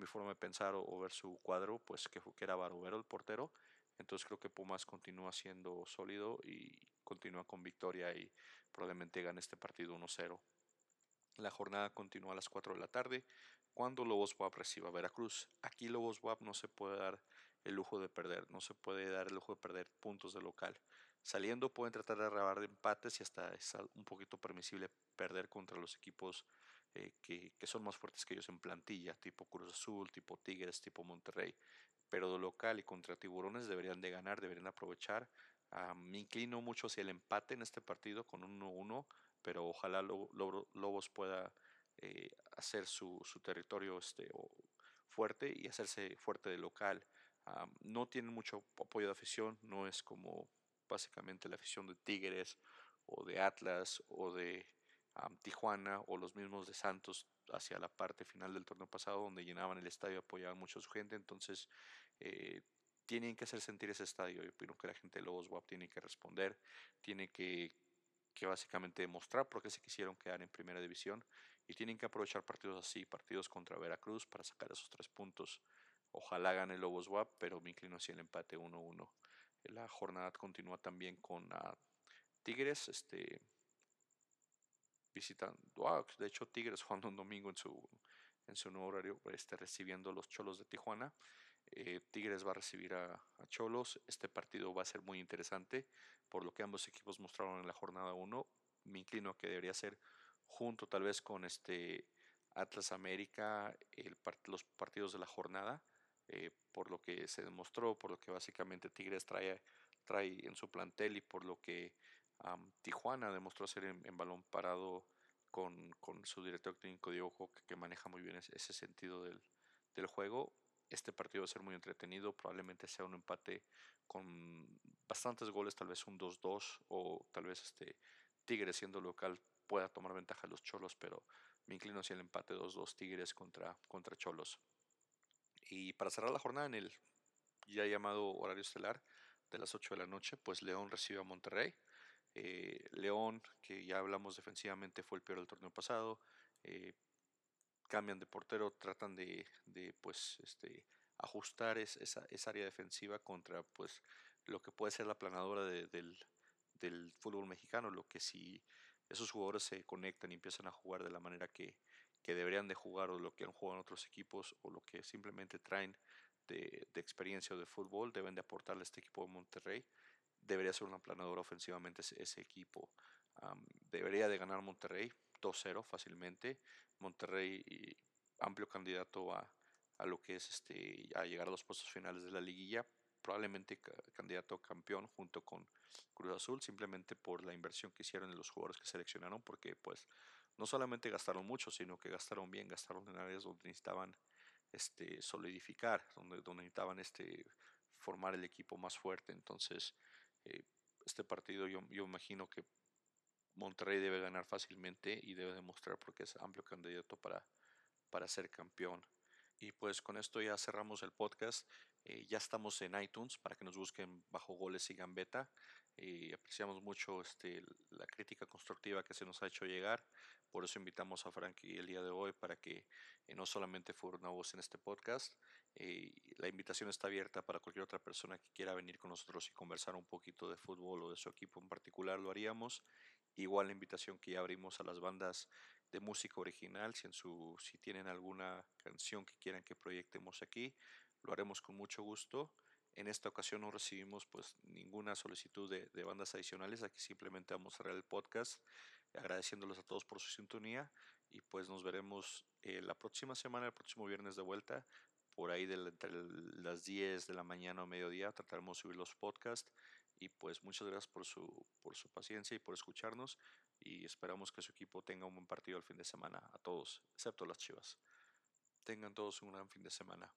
forma de pensar o, ver su cuadro, pues que, que era Barovero el portero. Entonces creo que Pumas continúa siendo sólido y continúa con victoria y probablemente gane este partido 1-0. La jornada continúa a las 4 de la tarde cuando Lobos WAP reciba a Veracruz. Aquí Lobos WAP no se puede dar el lujo de perder, no se puede dar el lujo de perder puntos de local. Saliendo pueden tratar de arrebar de empates y hasta es un poquito permisible perder contra los equipos eh, que, que, son más fuertes que ellos en plantilla, tipo Cruz Azul, tipo Tigres, tipo Monterrey. Pero de local y contra Tiburones deberían de ganar, deberían aprovechar. Ah, me inclino mucho hacia el empate en este partido con un 1-1 pero ojalá Lobos pueda eh, hacer su, su, territorio este, fuerte y hacerse fuerte de local. no tiene mucho apoyo de afición, no es como básicamente la afición de Tigres o de Atlas o de Tijuana o los mismos de Santos hacia la parte final del torneo pasado donde llenaban el estadio, apoyaban mucho a su gente, entonces eh, tienen que hacer sentir ese estadio. Yo opino que la gente de Lobos WAP tiene que responder, tiene que que básicamente demostrar por qué se quisieron quedar en primera división y tienen que aprovechar partidos así, partidos contra Veracruz para sacar esos tres puntos. Ojalá gane Lobos WAP, pero me inclino hacia el empate 1-1. La jornada continúa también con uh, Tigres, este visitando, de hecho Tigres jugando un domingo en su en su nuevo horario, este, recibiendo los Cholos de Tijuana. Eh, Tigres va a recibir a, Cholos. Este partido va a ser muy interesante por lo que ambos equipos mostraron en la jornada 1. Me inclino a que debería ser junto tal vez con este Atlas América el los partidos de la jornada. Eh, por lo que se demostró, por lo que básicamente Tigres trae, trae en su plantel y por lo que Tijuana demostró ser en, balón parado con, con, su director técnico Diego que, que maneja muy bien ese, ese sentido del, del juego este partido va a ser muy entretenido, probablemente sea un empate con bastantes goles, tal vez un 2-2 o tal vez este Tigres siendo local pueda tomar ventaja a los Cholos, pero me inclino hacia el empate 2-2 Tigres contra, contra Cholos. Y para cerrar la jornada en el ya llamado horario estelar de las 8 de la noche, pues León recibe a Monterrey. Eh, León, que ya hablamos defensivamente, fue el peor del torneo pasado. Eh, cambian de portero, tratan de, de pues, este, ajustar esa, esa, área defensiva contra pues, lo que puede ser la planadora del, del, fútbol mexicano, lo que si esos jugadores se conectan y empiezan a jugar de la manera que, que deberían de jugar o lo que han jugado en otros equipos o lo que simplemente traen de, de experiencia o de fútbol, deben de aportarle a este equipo de Monterrey. Debería ser una planadora ofensivamente ese, equipo. debería de ganar Monterrey, 2-0 fácilmente. Monterrey amplio candidato a, a, lo que es este a llegar a los puestos finales de la liguilla, probablemente candidato a campeón junto con Cruz Azul, simplemente por la inversión que hicieron en los jugadores que seleccionaron, porque pues no solamente gastaron mucho, sino que gastaron bien, gastaron en áreas donde necesitaban este solidificar, donde, donde necesitaban este formar el equipo más fuerte. Entonces, eh, este partido yo, yo imagino que Monterrey debe ganar fácilmente y debe demostrar porque es amplio candidato para, para ser campeón. Y pues con esto ya cerramos el podcast. Eh, ya estamos en iTunes para que nos busquen bajo goles y gambeta. Eh, apreciamos mucho este, la crítica constructiva que se nos ha hecho llegar. Por eso invitamos a Frankie el día de hoy para que eh, no solamente fuera una voz en este podcast. la invitación está abierta para cualquier otra persona que quiera venir con nosotros y conversar un poquito de fútbol o de su equipo en particular. Lo haríamos. Igual la invitación que ya abrimos a las bandas de música original, si, tienen alguna canción que quieran que proyectemos aquí, lo haremos con mucho gusto. En esta ocasión no recibimos pues ninguna solicitud de, bandas adicionales, aquí simplemente vamos a cerrar el podcast agradeciéndoles a todos por su sintonía y pues nos veremos eh, la próxima semana, el próximo viernes de vuelta, por ahí entre las 10 de la mañana o mediodía, trataremos de subir los podcasts y pues muchas gracias por su, por su paciencia y por escucharnos y esperamos que su equipo tenga un buen partido el fin de semana a todos, excepto las Chivas. Tengan todos un gran fin de semana.